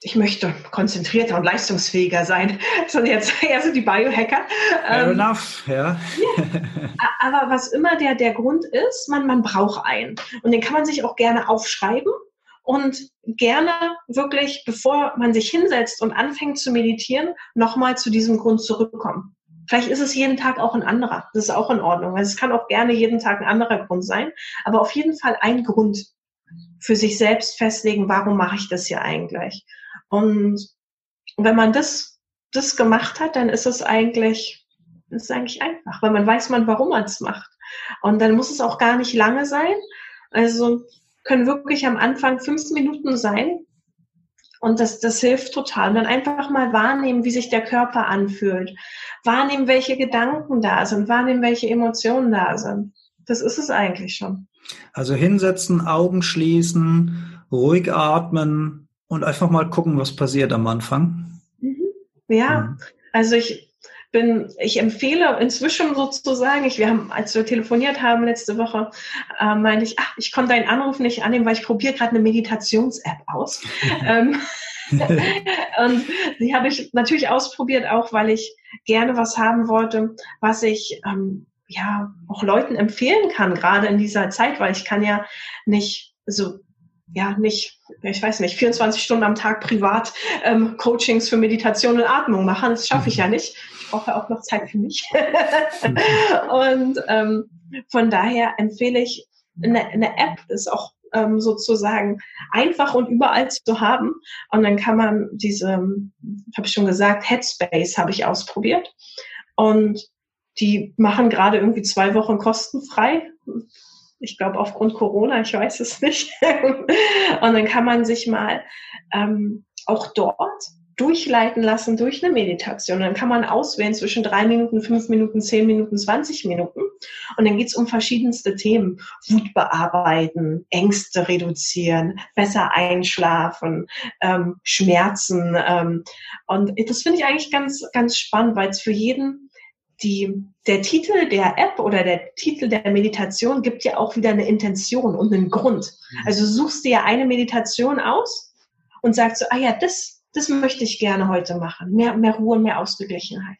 ich möchte konzentrierter und leistungsfähiger sein. Sind jetzt eher so die Biohacker. Fair ähm, enough, ja. ja. Aber was immer der, der Grund ist, man, man braucht einen. Und den kann man sich auch gerne aufschreiben und gerne wirklich, bevor man sich hinsetzt und anfängt zu meditieren, nochmal zu diesem Grund zurückkommen. Vielleicht ist es jeden Tag auch ein anderer. Das ist auch in Ordnung. Also es kann auch gerne jeden Tag ein anderer Grund sein, aber auf jeden Fall ein Grund für sich selbst festlegen, warum mache ich das hier eigentlich? Und wenn man das, das gemacht hat, dann ist es eigentlich, ist eigentlich einfach, weil man weiß man, warum man es macht. Und dann muss es auch gar nicht lange sein. Also können wirklich am Anfang fünf Minuten sein. Und das, das hilft total. Und dann einfach mal wahrnehmen, wie sich der Körper anfühlt. Wahrnehmen, welche Gedanken da sind. Wahrnehmen, welche Emotionen da sind. Das ist es eigentlich schon. Also hinsetzen, Augen schließen, ruhig atmen, und einfach mal gucken, was passiert am Anfang. Mhm. Ja, mhm. also ich, bin, ich empfehle inzwischen sozusagen, ich, wir haben, als wir telefoniert haben letzte Woche, äh, meinte ich, ach, ich konnte deinen Anruf nicht annehmen, weil ich probiere gerade eine Meditations-App aus. ähm, und die habe ich natürlich ausprobiert, auch weil ich gerne was haben wollte, was ich ähm, ja auch Leuten empfehlen kann, gerade in dieser Zeit, weil ich kann ja nicht so ja nicht, ich weiß nicht, 24 Stunden am Tag privat ähm, Coachings für Meditation und Atmung machen. Das schaffe ich ja nicht. Ich brauche auch noch Zeit für mich. und ähm, von daher empfehle ich eine, eine App, ist auch ähm, sozusagen einfach und überall zu haben. Und dann kann man diese, habe ich schon gesagt, Headspace habe ich ausprobiert. Und die machen gerade irgendwie zwei Wochen kostenfrei ich glaube aufgrund Corona, ich weiß es nicht. und dann kann man sich mal ähm, auch dort durchleiten lassen durch eine Meditation. Dann kann man auswählen zwischen drei Minuten, fünf Minuten, zehn Minuten, zwanzig Minuten. Und dann geht's um verschiedenste Themen. Wut bearbeiten, Ängste reduzieren, besser einschlafen, ähm, Schmerzen. Ähm, und das finde ich eigentlich ganz, ganz spannend, weil es für jeden die, der Titel der App oder der Titel der Meditation gibt ja auch wieder eine Intention und einen Grund. Mhm. Also suchst dir ja eine Meditation aus und sagst so, ah ja, das, das möchte ich gerne heute machen. Mehr, mehr Ruhe, mehr Ausgeglichenheit,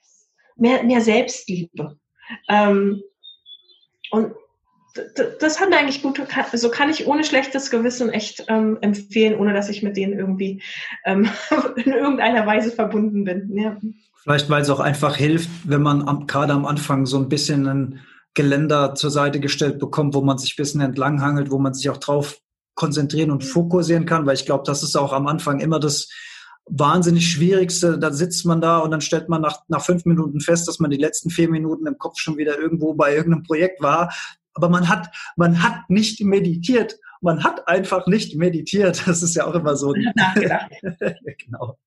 mehr, mehr Selbstliebe. Ähm, und das hat mir eigentlich gut, so kann ich ohne schlechtes Gewissen echt ähm, empfehlen, ohne dass ich mit denen irgendwie ähm, in irgendeiner Weise verbunden bin. Ja. Vielleicht, weil es auch einfach hilft, wenn man am, gerade am Anfang so ein bisschen ein Geländer zur Seite gestellt bekommt, wo man sich ein bisschen entlanghangelt, wo man sich auch drauf konzentrieren und fokussieren kann, weil ich glaube, das ist auch am Anfang immer das wahnsinnig Schwierigste. Da sitzt man da und dann stellt man nach, nach fünf Minuten fest, dass man die letzten vier Minuten im Kopf schon wieder irgendwo bei irgendeinem Projekt war. Aber man hat, man hat nicht meditiert man hat einfach nicht meditiert. Das ist ja auch immer so. Nachgedacht. genau.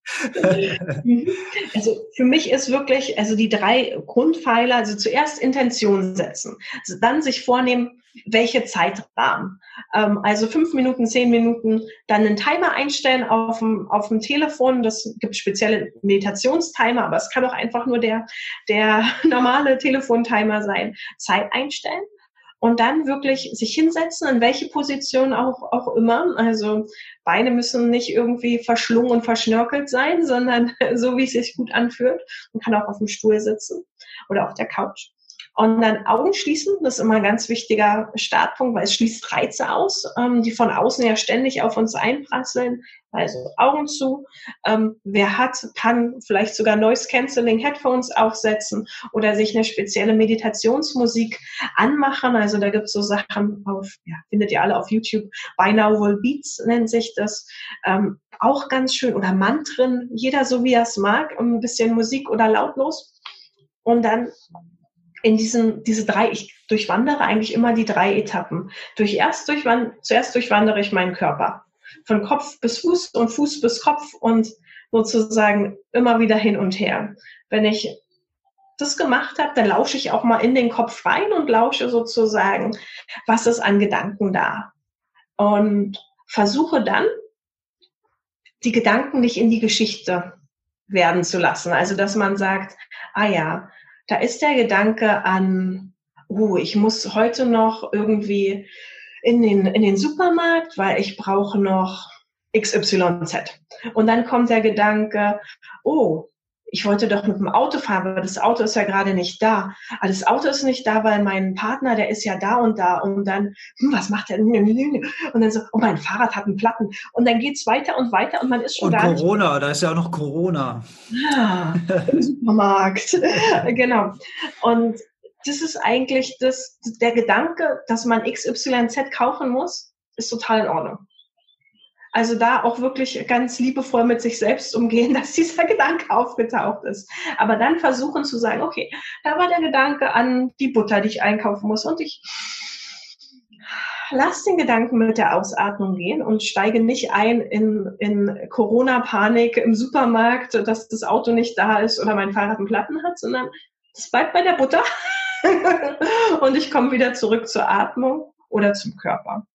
Also für mich ist wirklich, also die drei Grundpfeiler, also zuerst Intention setzen, also dann sich vornehmen, welche Zeitrahmen. Ähm, also fünf Minuten, zehn Minuten, dann einen Timer einstellen auf dem, auf dem Telefon. Das gibt spezielle Meditationstimer, aber es kann auch einfach nur der, der normale Telefontimer sein. Zeit einstellen und dann wirklich sich hinsetzen, in welche Position auch, auch immer. Also Beine müssen nicht irgendwie verschlungen und verschnörkelt sein, sondern so, wie es sich gut anfühlt. Man kann auch auf dem Stuhl sitzen oder auf der Couch. Und dann Augen schließen, das ist immer ein ganz wichtiger Startpunkt, weil es schließt Reize aus, ähm, die von außen ja ständig auf uns einprasseln. Also Augen zu. Ähm, wer hat, kann vielleicht sogar Noise Cancelling Headphones aufsetzen oder sich eine spezielle Meditationsmusik anmachen. Also da gibt es so Sachen auf, ja, findet ihr alle auf YouTube. Binaural Beats nennt sich das. Ähm, auch ganz schön. Oder Mantren, jeder so wie er es mag, ein bisschen Musik oder lautlos. Und dann in diesen, diese drei, ich durchwandere eigentlich immer die drei Etappen. Durch erst durchwand, zuerst durchwandere ich meinen Körper. Von Kopf bis Fuß und Fuß bis Kopf und sozusagen immer wieder hin und her. Wenn ich das gemacht habe, dann lausche ich auch mal in den Kopf rein und lausche sozusagen, was ist an Gedanken da. Und versuche dann, die Gedanken nicht in die Geschichte werden zu lassen. Also, dass man sagt, ah ja, da ist der Gedanke an, oh, ich muss heute noch irgendwie in den, in den Supermarkt, weil ich brauche noch XYZ. Und dann kommt der Gedanke, oh, ich wollte doch mit dem Auto fahren, aber das Auto ist ja gerade nicht da. Aber ah, das Auto ist nicht da, weil mein Partner, der ist ja da und da. Und dann, hm, was macht der? Und dann so, oh, mein Fahrrad hat einen Platten. Und dann geht's weiter und weiter und man ist schon und gar Corona, nicht da ist ja auch noch Corona. Ja, im Supermarkt. genau. Und das ist eigentlich das, der Gedanke, dass man XYZ kaufen muss, ist total in Ordnung. Also da auch wirklich ganz liebevoll mit sich selbst umgehen, dass dieser Gedanke aufgetaucht ist. Aber dann versuchen zu sagen, okay, da war der Gedanke an die Butter, die ich einkaufen muss und ich lass den Gedanken mit der Ausatmung gehen und steige nicht ein in, in Corona-Panik im Supermarkt, dass das Auto nicht da ist oder mein Fahrrad einen Platten hat, sondern es bleibt bei der Butter und ich komme wieder zurück zur Atmung oder zum Körper.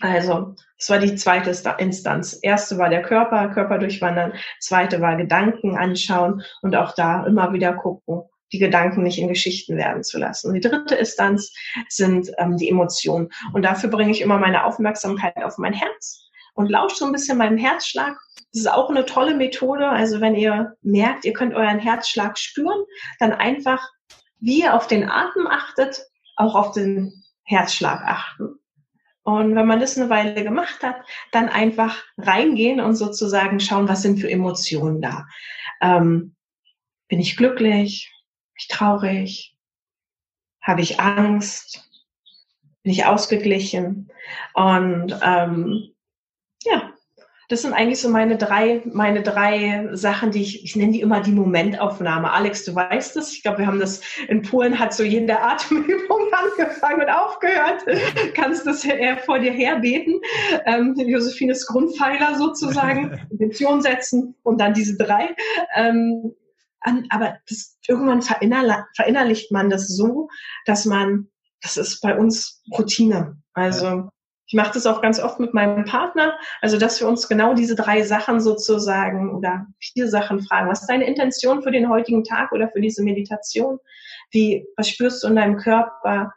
Also, das war die zweite Instanz. Erste war der Körper, Körper durchwandern. Zweite war Gedanken anschauen und auch da immer wieder gucken, die Gedanken nicht in Geschichten werden zu lassen. Und die dritte Instanz sind ähm, die Emotionen. Und dafür bringe ich immer meine Aufmerksamkeit auf mein Herz und lausche so ein bisschen meinem Herzschlag. Das ist auch eine tolle Methode. Also wenn ihr merkt, ihr könnt euren Herzschlag spüren, dann einfach, wie ihr auf den Atem achtet, auch auf den Herzschlag achten. Und wenn man das eine Weile gemacht hat, dann einfach reingehen und sozusagen schauen, was sind für Emotionen da. Ähm, bin ich glücklich? Bin ich traurig? Habe ich Angst? Bin ich ausgeglichen? Und ähm, ja, das sind eigentlich so meine drei, meine drei Sachen, die ich, ich nenne die immer die Momentaufnahme. Alex, du weißt es. Ich glaube, wir haben das in Polen hat so jede Atemübung angefangen und aufgehört. Kannst das eher vor dir herbeten. Ähm, Josephines Grundpfeiler sozusagen, Intention setzen und dann diese drei. Ähm, an, aber das, irgendwann verinnerl verinnerlicht man das so, dass man, das ist bei uns Routine. Also ich mache das auch ganz oft mit meinem Partner, also dass wir uns genau diese drei Sachen sozusagen oder vier Sachen fragen. Was ist deine Intention für den heutigen Tag oder für diese Meditation? Wie, was spürst du in deinem Körper?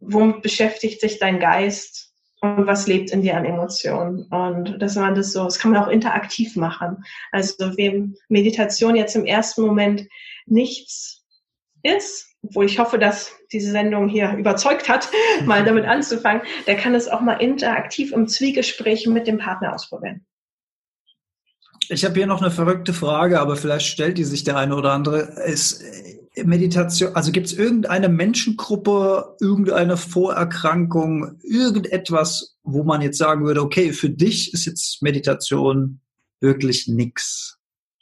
Womit beschäftigt sich dein Geist? Und was lebt in dir an Emotionen? Und dass man das so, das kann man auch interaktiv machen. Also wem Meditation jetzt im ersten Moment nichts ist, wo ich hoffe, dass diese Sendung hier überzeugt hat, mal damit anzufangen, der kann es auch mal interaktiv im Zwiegespräch mit dem Partner ausprobieren. Ich habe hier noch eine verrückte Frage, aber vielleicht stellt die sich der eine oder andere. Ist äh, Meditation, also gibt es irgendeine Menschengruppe, irgendeine Vorerkrankung, irgendetwas, wo man jetzt sagen würde, okay, für dich ist jetzt Meditation wirklich nix?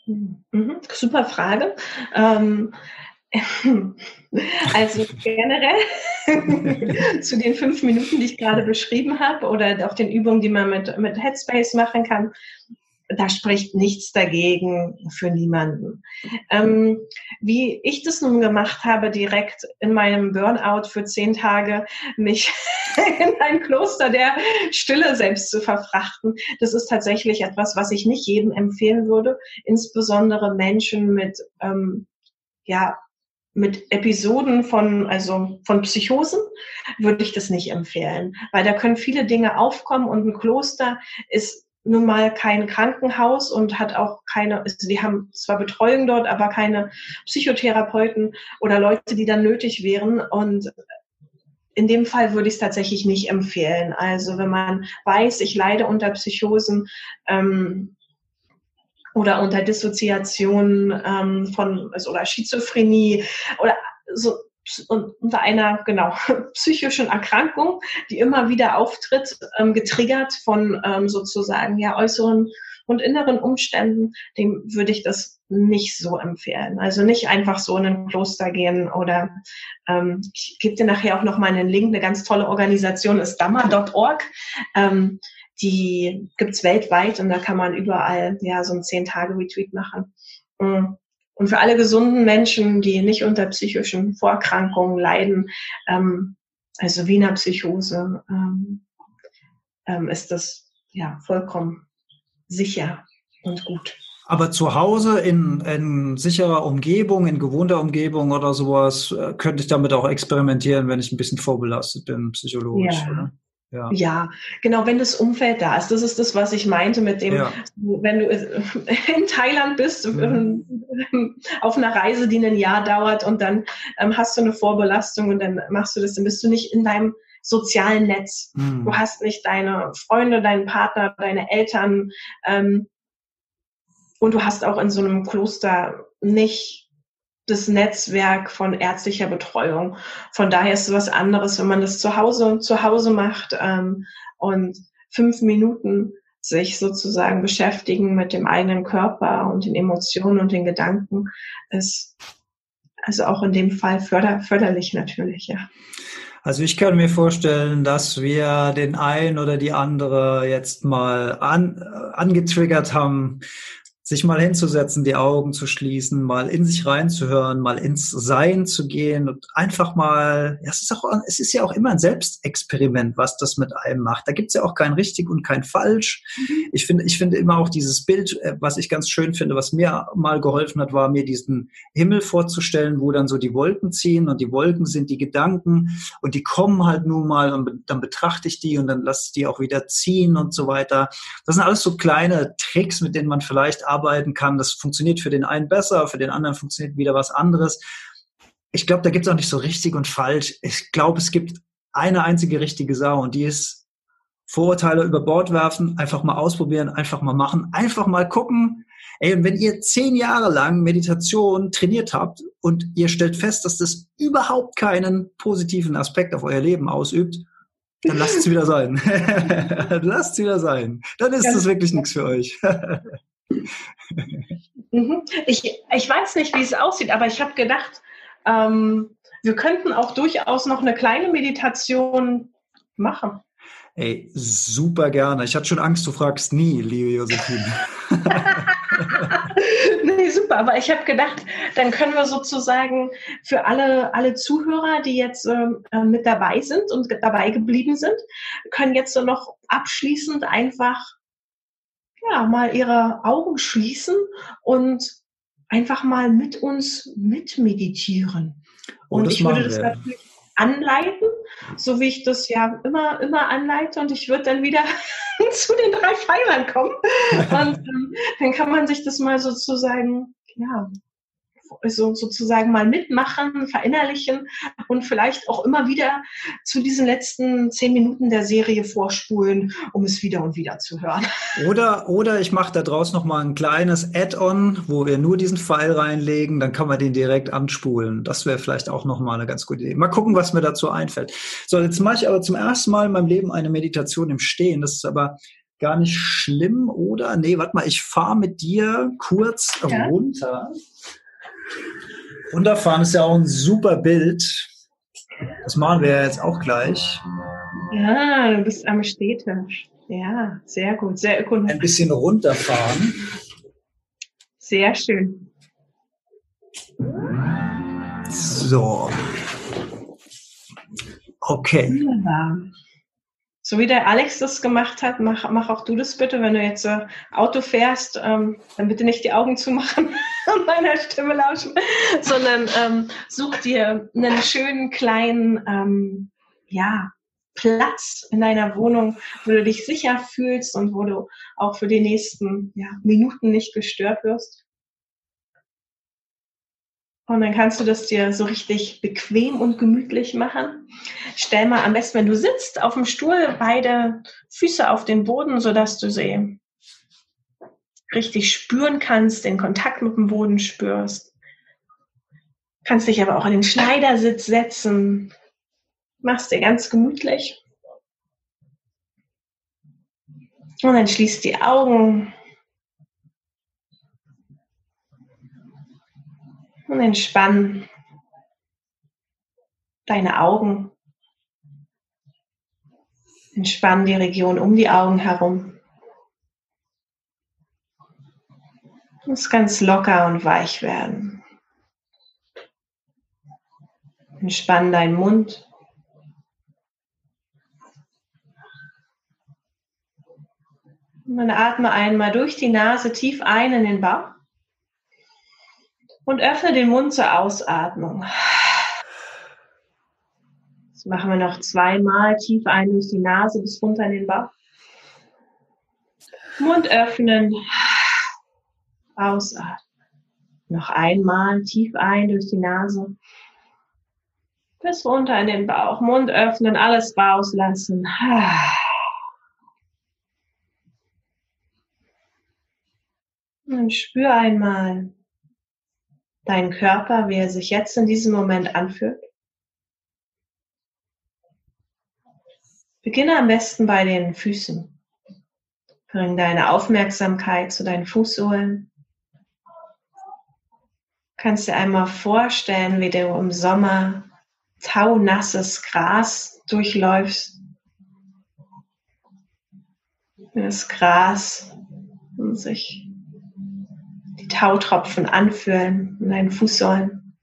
Mhm, super Frage. Ähm, also generell zu den fünf Minuten, die ich gerade beschrieben habe, oder auch den Übungen, die man mit, mit Headspace machen kann, da spricht nichts dagegen für niemanden. Ähm, wie ich das nun gemacht habe, direkt in meinem Burnout für zehn Tage, mich in ein Kloster der Stille selbst zu verfrachten, das ist tatsächlich etwas, was ich nicht jedem empfehlen würde, insbesondere Menschen mit ähm, ja, mit Episoden von, also von Psychosen würde ich das nicht empfehlen, weil da können viele Dinge aufkommen und ein Kloster ist nun mal kein Krankenhaus und hat auch keine, also die haben zwar Betreuung dort, aber keine Psychotherapeuten oder Leute, die dann nötig wären und in dem Fall würde ich es tatsächlich nicht empfehlen. Also wenn man weiß, ich leide unter Psychosen, ähm, oder unter Dissoziation ähm, von also, oder Schizophrenie oder so unter einer genau psychischen Erkrankung, die immer wieder auftritt, ähm, getriggert von ähm, sozusagen ja äußeren und inneren Umständen, dem würde ich das nicht so empfehlen. Also nicht einfach so in ein Kloster gehen oder ähm, ich gebe dir nachher auch noch mal einen Link. Eine ganz tolle Organisation ist dammer.org. Ähm, die gibt's weltweit und da kann man überall ja so ein zehn Tage Retreat machen. Mm. Und für alle gesunden Menschen, die nicht unter psychischen Vorerkrankungen leiden, ähm, also Wiener Psychose, ähm, ähm, ist das ja vollkommen sicher und gut. Aber zu Hause in, in sicherer Umgebung, in gewohnter Umgebung oder sowas, äh, könnte ich damit auch experimentieren, wenn ich ein bisschen vorbelastet bin, psychologisch. Ja. Oder? Ja. ja, genau, wenn das Umfeld da ist. Das ist das, was ich meinte mit dem, ja. wenn du in Thailand bist, mhm. auf einer Reise, die ein Jahr dauert und dann ähm, hast du eine Vorbelastung und dann machst du das, dann bist du nicht in deinem sozialen Netz. Mhm. Du hast nicht deine Freunde, deinen Partner, deine Eltern ähm, und du hast auch in so einem Kloster nicht das Netzwerk von ärztlicher Betreuung. Von daher ist es was anderes, wenn man das zu Hause, zu Hause macht ähm, und fünf Minuten sich sozusagen beschäftigen mit dem eigenen Körper und den Emotionen und den Gedanken ist also auch in dem Fall förder, förderlich natürlich, ja. Also ich kann mir vorstellen, dass wir den einen oder die andere jetzt mal an, angetriggert haben, sich mal hinzusetzen, die Augen zu schließen, mal in sich reinzuhören, mal ins Sein zu gehen und einfach mal, ja, es ist auch, es ist ja auch immer ein Selbstexperiment, was das mit einem macht. Da gibt's ja auch kein richtig und kein falsch. Mhm. Ich finde, ich finde immer auch dieses Bild, äh, was ich ganz schön finde, was mir mal geholfen hat, war mir diesen Himmel vorzustellen, wo dann so die Wolken ziehen und die Wolken sind die Gedanken und die kommen halt nun mal und dann betrachte ich die und dann lasse ich die auch wieder ziehen und so weiter. Das sind alles so kleine Tricks, mit denen man vielleicht arbeiten kann. Das funktioniert für den einen besser, für den anderen funktioniert wieder was anderes. Ich glaube, da gibt es auch nicht so richtig und falsch. Ich glaube, es gibt eine einzige richtige Sau und die ist Vorurteile über Bord werfen, einfach mal ausprobieren, einfach mal machen, einfach mal gucken. Ey, und wenn ihr zehn Jahre lang Meditation trainiert habt und ihr stellt fest, dass das überhaupt keinen positiven Aspekt auf euer Leben ausübt, dann lasst es wieder sein. lasst es wieder sein. Dann ist das wirklich nichts für euch. Mhm. ich, ich weiß nicht, wie es aussieht, aber ich habe gedacht, ähm, wir könnten auch durchaus noch eine kleine Meditation machen. Ey, super gerne. Ich hatte schon Angst, du fragst nie, liebe Josephine. nee, super. Aber ich habe gedacht, dann können wir sozusagen für alle, alle Zuhörer, die jetzt ähm, äh, mit dabei sind und dabei geblieben sind, können jetzt so noch abschließend einfach ja, mal ihre Augen schließen und einfach mal mit uns mitmeditieren. Oh, und ich würde das wir. natürlich anleiten, so wie ich das ja immer, immer anleite und ich würde dann wieder zu den drei Pfeilern kommen. Und ähm, dann kann man sich das mal sozusagen, ja, so sozusagen mal mitmachen, verinnerlichen und vielleicht auch immer wieder zu diesen letzten zehn Minuten der Serie vorspulen, um es wieder und wieder zu hören. Oder, oder ich mache da draus noch mal ein kleines Add-on, wo wir nur diesen Pfeil reinlegen, dann kann man den direkt anspulen. Das wäre vielleicht auch noch mal eine ganz gute Idee. Mal gucken, was mir dazu einfällt. So, jetzt mache ich aber zum ersten Mal in meinem Leben eine Meditation im Stehen. Das ist aber gar nicht schlimm, oder? Nee, warte mal, ich fahre mit dir kurz ja. runter. Runterfahren ist ja auch ein super Bild. Das machen wir ja jetzt auch gleich. Ja, du bist am Städtisch. Ja, sehr gut, sehr ökonomisch. Ein bisschen runterfahren. Sehr schön. So. Okay. Wunderbar. So wie der Alex das gemacht hat, mach, mach auch du das bitte, wenn du jetzt äh, Auto fährst, ähm, dann bitte nicht die Augen zumachen und meiner Stimme lauschen, sondern ähm, such dir einen schönen kleinen, ähm, ja, Platz in deiner Wohnung, wo du dich sicher fühlst und wo du auch für die nächsten ja, Minuten nicht gestört wirst. Und dann kannst du das dir so richtig bequem und gemütlich machen. Stell mal am besten, wenn du sitzt, auf dem Stuhl beide Füße auf den Boden, sodass du sie richtig spüren kannst, den Kontakt mit dem Boden spürst. Kannst dich aber auch in den Schneidersitz setzen. Machst dir ganz gemütlich. Und dann schließt die Augen Und entspann deine Augen. Entspann die Region um die Augen herum. Muss ganz locker und weich werden. Entspann deinen Mund. Und dann atme einmal durch die Nase tief ein in den Bauch und öffne den Mund zur Ausatmung. Das machen wir noch zweimal tief ein durch die Nase bis runter in den Bauch. Mund öffnen, ausatmen. Noch einmal tief ein durch die Nase bis runter in den Bauch. Mund öffnen, alles rauslassen. Und spür einmal, deinen Körper, wie er sich jetzt in diesem Moment anfühlt. Beginne am besten bei den Füßen. Bring deine Aufmerksamkeit zu deinen Fußsohlen. Kannst dir einmal vorstellen, wie du im Sommer taunasses Gras durchläufst. Das Gras sich Tautropfen anfühlen in deinen Fußsäulen.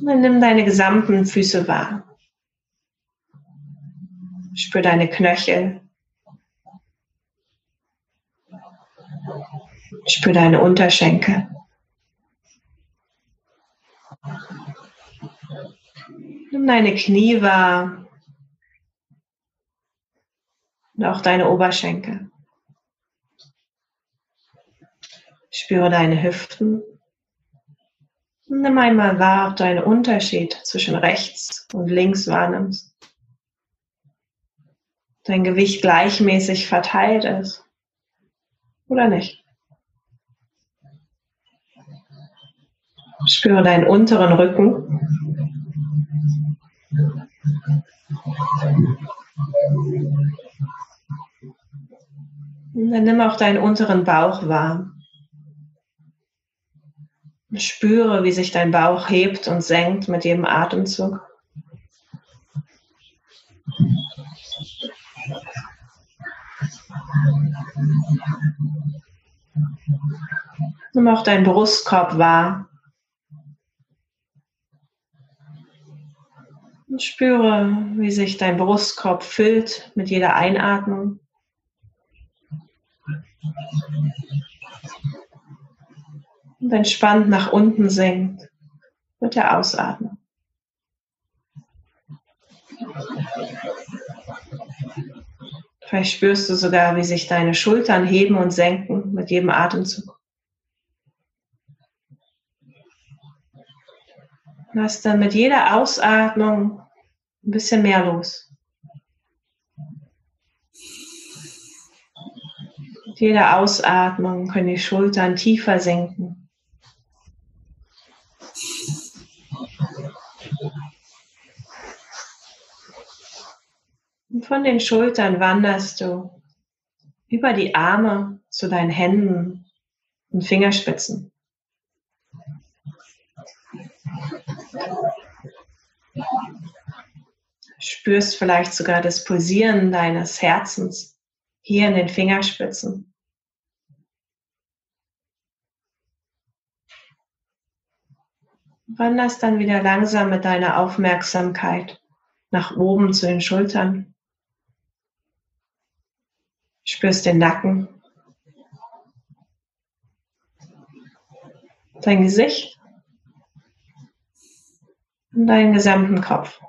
Und dann nimm deine gesamten Füße wahr. Spür deine Knöchel. Spür deine Unterschenkel. Nimm deine Knie wahr und auch deine Oberschenkel. Spüre deine Hüften. Nimm einmal wahr, ob du einen Unterschied zwischen rechts und links wahrnimmst. Dein Gewicht gleichmäßig verteilt ist oder nicht. Spüre deinen unteren Rücken. Und dann nimm auch deinen unteren Bauch wahr. Spüre, wie sich dein Bauch hebt und senkt mit jedem Atemzug. Nimm auch deinen Brustkorb wahr. Und spüre, wie sich dein Brustkorb füllt mit jeder Einatmung. Und entspannt nach unten sinkt mit der Ausatmung. Vielleicht spürst du sogar, wie sich deine Schultern heben und senken mit jedem Atemzug. Lass dann mit jeder Ausatmung ein bisschen mehr los. Mit jeder Ausatmung können die Schultern tiefer sinken. Und von den Schultern wanderst du über die Arme zu deinen Händen und Fingerspitzen. Spürst vielleicht sogar das Pulsieren deines Herzens hier in den Fingerspitzen. Wanderst dann wieder langsam mit deiner Aufmerksamkeit nach oben zu den Schultern. Spürst den Nacken, dein Gesicht und deinen gesamten Kopf.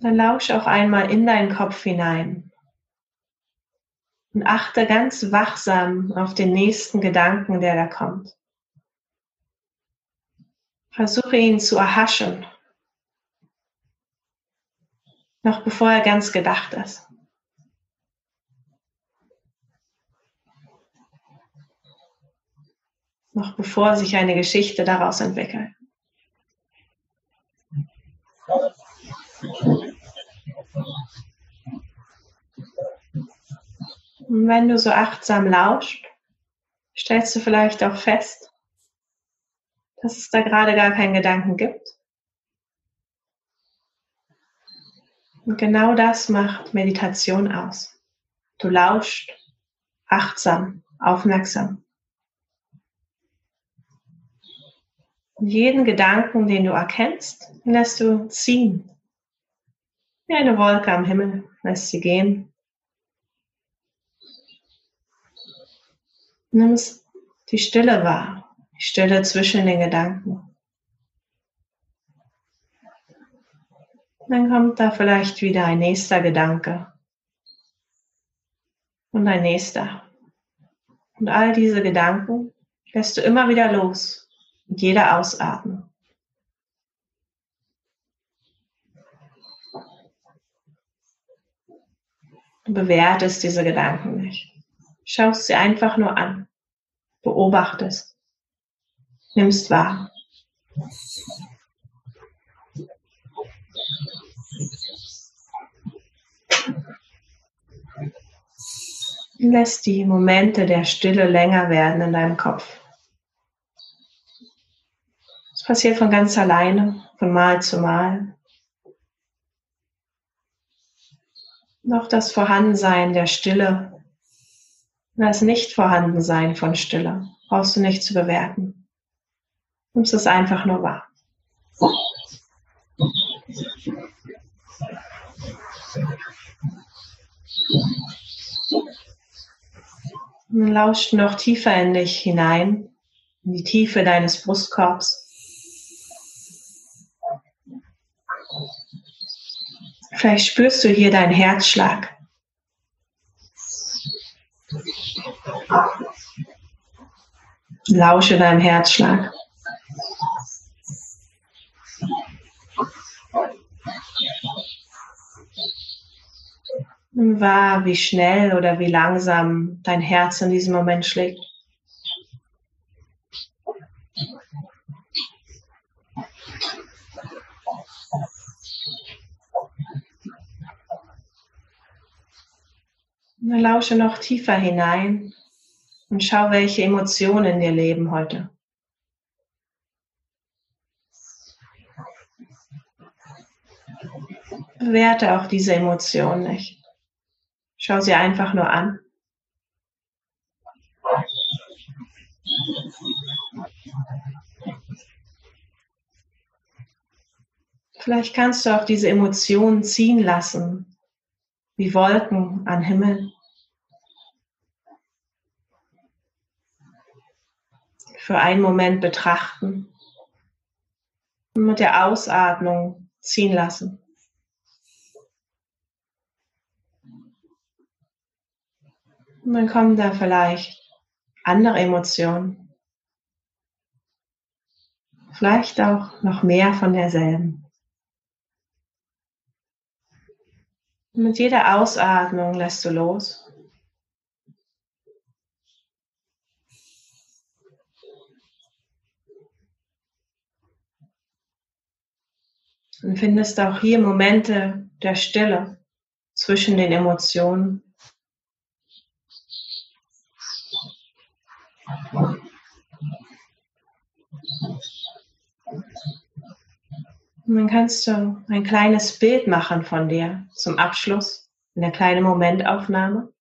Dann lausch auch einmal in deinen Kopf hinein und achte ganz wachsam auf den nächsten Gedanken, der da kommt. Versuche ihn zu erhaschen, noch bevor er ganz gedacht ist. noch bevor sich eine Geschichte daraus entwickelt. Und wenn du so achtsam lauscht, stellst du vielleicht auch fest, dass es da gerade gar keinen Gedanken gibt. Und genau das macht Meditation aus. Du lauscht achtsam, aufmerksam. Und jeden Gedanken, den du erkennst, lässt du ziehen. Wie eine Wolke am Himmel lässt sie gehen. Nimmst die Stille wahr, die Stille zwischen den Gedanken. Dann kommt da vielleicht wieder ein nächster Gedanke und ein nächster. Und all diese Gedanken lässt du immer wieder los mit jeder Ausatmung. Du bewertest diese Gedanken nicht. Schaust sie einfach nur an. Beobachtest. Nimmst wahr. Lässt die Momente der Stille länger werden in deinem Kopf passiert von ganz alleine, von Mal zu Mal. noch das Vorhandensein der Stille, das Nicht-Vorhandensein von Stille brauchst du nicht zu bewerten. Nimmst es einfach nur wahr. Und lauscht noch tiefer in dich hinein, in die Tiefe deines Brustkorbs. Vielleicht spürst du hier deinen Herzschlag. Lausche deinem Herzschlag. Wahr, wie schnell oder wie langsam dein Herz in diesem Moment schlägt. Lausche noch tiefer hinein und schau, welche Emotionen in dir leben heute. Bewerte auch diese Emotion nicht. Schau sie einfach nur an. Vielleicht kannst du auch diese Emotionen ziehen lassen, wie Wolken am Himmel. Für einen Moment betrachten und mit der Ausatmung ziehen lassen. Und dann kommen da vielleicht andere Emotionen. Vielleicht auch noch mehr von derselben. Und mit jeder Ausatmung lässt du los. Und findest auch hier Momente der Stille zwischen den Emotionen. Und dann kannst du ein kleines Bild machen von dir zum Abschluss, eine kleine Momentaufnahme.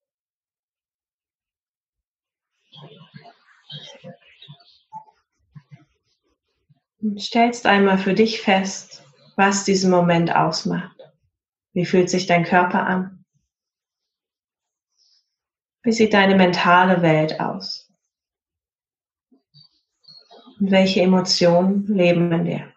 Und stellst einmal für dich fest, was diesen Moment ausmacht. Wie fühlt sich dein Körper an? Wie sieht deine mentale Welt aus? Und welche Emotionen leben in dir?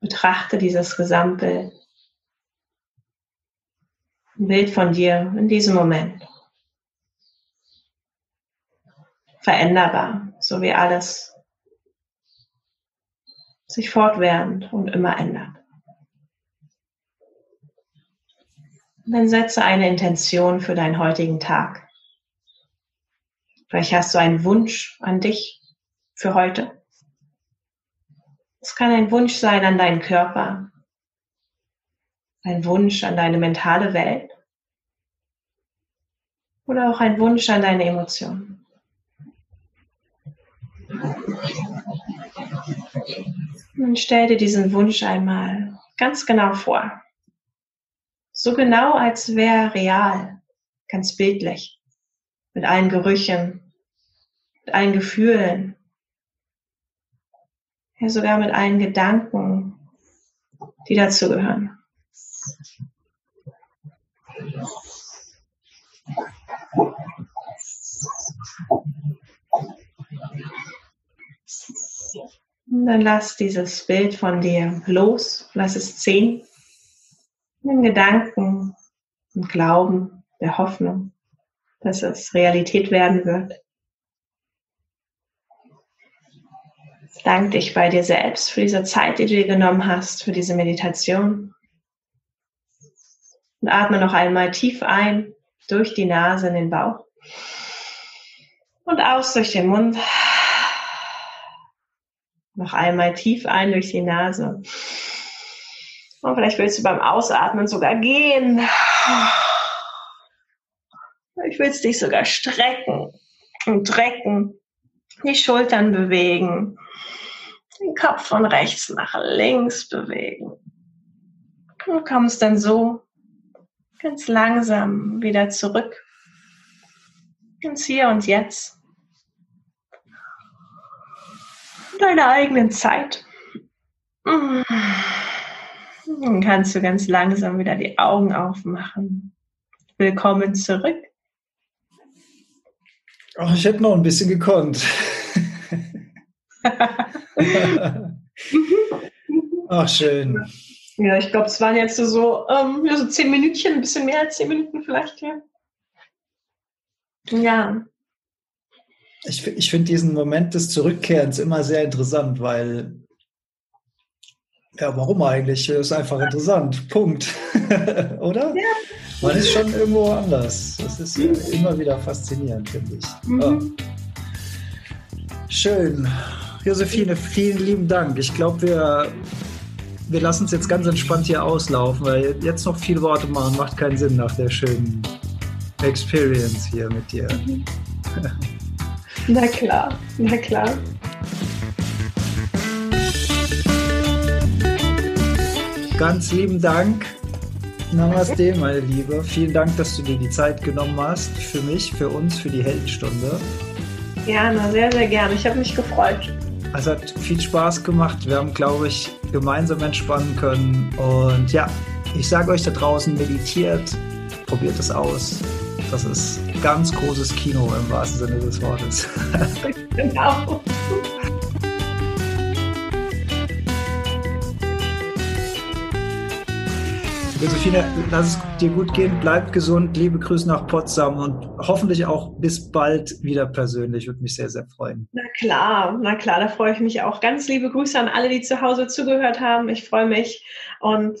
Betrachte dieses Gesamtbild. Ein Bild von dir in diesem Moment. Veränderbar, so wie alles sich fortwährend und immer ändert. Dann setze eine Intention für deinen heutigen Tag. Vielleicht hast du einen Wunsch an dich für heute. Es kann ein Wunsch sein an deinen Körper, ein Wunsch an deine mentale Welt oder auch ein Wunsch an deine Emotionen. Und stell dir diesen Wunsch einmal ganz genau vor. So genau, als wäre real, ganz bildlich, mit allen Gerüchen, mit allen Gefühlen, ja sogar mit allen Gedanken, die dazu gehören. Und dann lass dieses Bild von dir los, lass es ziehen den Gedanken und Glauben, der Hoffnung, dass es Realität werden wird. Dank dich bei dir selbst für diese Zeit, die du dir genommen hast, für diese Meditation. Und atme noch einmal tief ein durch die Nase in den Bauch und aus durch den Mund. Noch einmal tief ein durch die Nase und vielleicht willst du beim Ausatmen sogar gehen. Vielleicht willst dich sogar strecken und drecken, die Schultern bewegen. den Kopf von rechts nach links bewegen. Du kommst dann so ganz langsam wieder zurück ins Hier und Jetzt. Deiner eigenen Zeit. Dann kannst du ganz langsam wieder die Augen aufmachen. Willkommen zurück. Oh, ich hätte noch ein bisschen gekonnt. Ach, schön. Ja, ich glaube, es waren jetzt so, ähm, ja, so zehn Minütchen, ein bisschen mehr als zehn Minuten vielleicht, ja. Ja. Ich, ich finde diesen Moment des Zurückkehrens immer sehr interessant, weil, ja, warum eigentlich? Das ist einfach interessant. Punkt. Oder? Ja. Man ist schon irgendwo anders. Das ist mhm. immer wieder faszinierend, finde ich. Mhm. Ja. Schön. Josephine, vielen lieben Dank. Ich glaube, wir wir lassen es jetzt ganz entspannt hier auslaufen, weil jetzt noch viele Worte machen macht keinen Sinn nach der schönen Experience hier mit dir. Na klar, na klar. Ganz lieben Dank. Namaste, meine Liebe. Vielen Dank, dass du dir die Zeit genommen hast für mich, für uns, für die Heldenstunde. Gerne, sehr, sehr gerne. Ich habe mich gefreut. Es hat viel Spaß gemacht. Wir haben, glaube ich, gemeinsam entspannen können. Und ja, ich sage euch da draußen, meditiert, probiert es aus. Das ist ganz großes Kino im wahrsten Sinne des Wortes. genau. Josephine, lass es dir gut gehen, bleib gesund, liebe Grüße nach Potsdam und hoffentlich auch bis bald wieder persönlich. Würde mich sehr, sehr freuen. Na klar, na klar, da freue ich mich auch. Ganz liebe Grüße an alle, die zu Hause zugehört haben. Ich freue mich und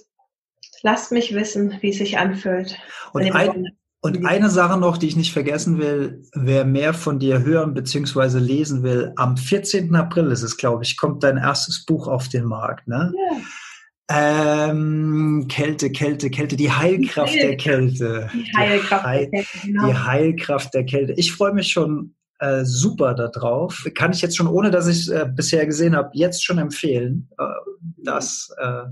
lasst mich wissen, wie es sich anfühlt. Und, ein, und eine Sache noch, die ich nicht vergessen will, wer mehr von dir hören bzw. lesen will, am 14. April ist es, glaube ich, kommt dein erstes Buch auf den Markt. Ne? Ja. Ähm, Kälte, Kälte, Kälte, die Heilkraft die Heil der Kälte. Die Heilkraft die Heil, der Kälte. Genau. Die Heilkraft der Kälte. Ich freue mich schon äh, super darauf. Kann ich jetzt schon, ohne dass ich es äh, bisher gesehen habe, jetzt schon empfehlen, äh, das, äh,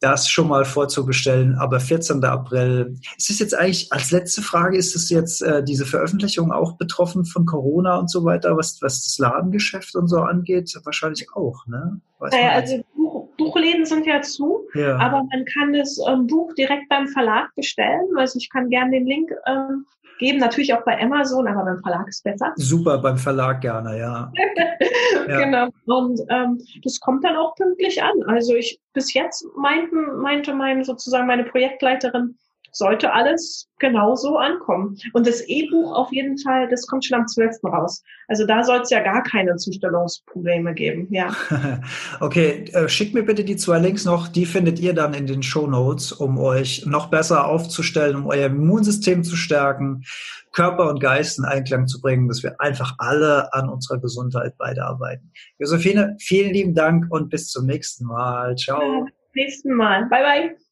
das schon mal vorzubestellen. Aber 14. April. Ist es jetzt eigentlich, als letzte Frage, ist es jetzt äh, diese Veröffentlichung auch betroffen von Corona und so weiter, was, was das Ladengeschäft und so angeht? Wahrscheinlich auch, ne? Weiß naja, also Buchläden sind ja zu, ja. aber man kann das ähm, Buch direkt beim Verlag bestellen. Also ich kann gerne den Link ähm, geben, natürlich auch bei Amazon, aber beim Verlag ist besser. Super, beim Verlag gerne, ja. ja. Genau. Und ähm, das kommt dann auch pünktlich an. Also ich bis jetzt meinten, meinte mein sozusagen meine Projektleiterin, sollte alles genauso ankommen. Und das E-Buch auf jeden Fall, das kommt schon am 12. raus. Also da soll es ja gar keine Zustellungsprobleme geben, ja. okay, äh, schickt mir bitte die zwei Links noch, die findet ihr dann in den Show Notes, um euch noch besser aufzustellen, um euer Immunsystem zu stärken, Körper und Geist in Einklang zu bringen, dass wir einfach alle an unserer Gesundheit beide arbeiten. Josephine, vielen lieben Dank und bis zum nächsten Mal. Ciao. Ja, nächsten Mal. Bye, bye.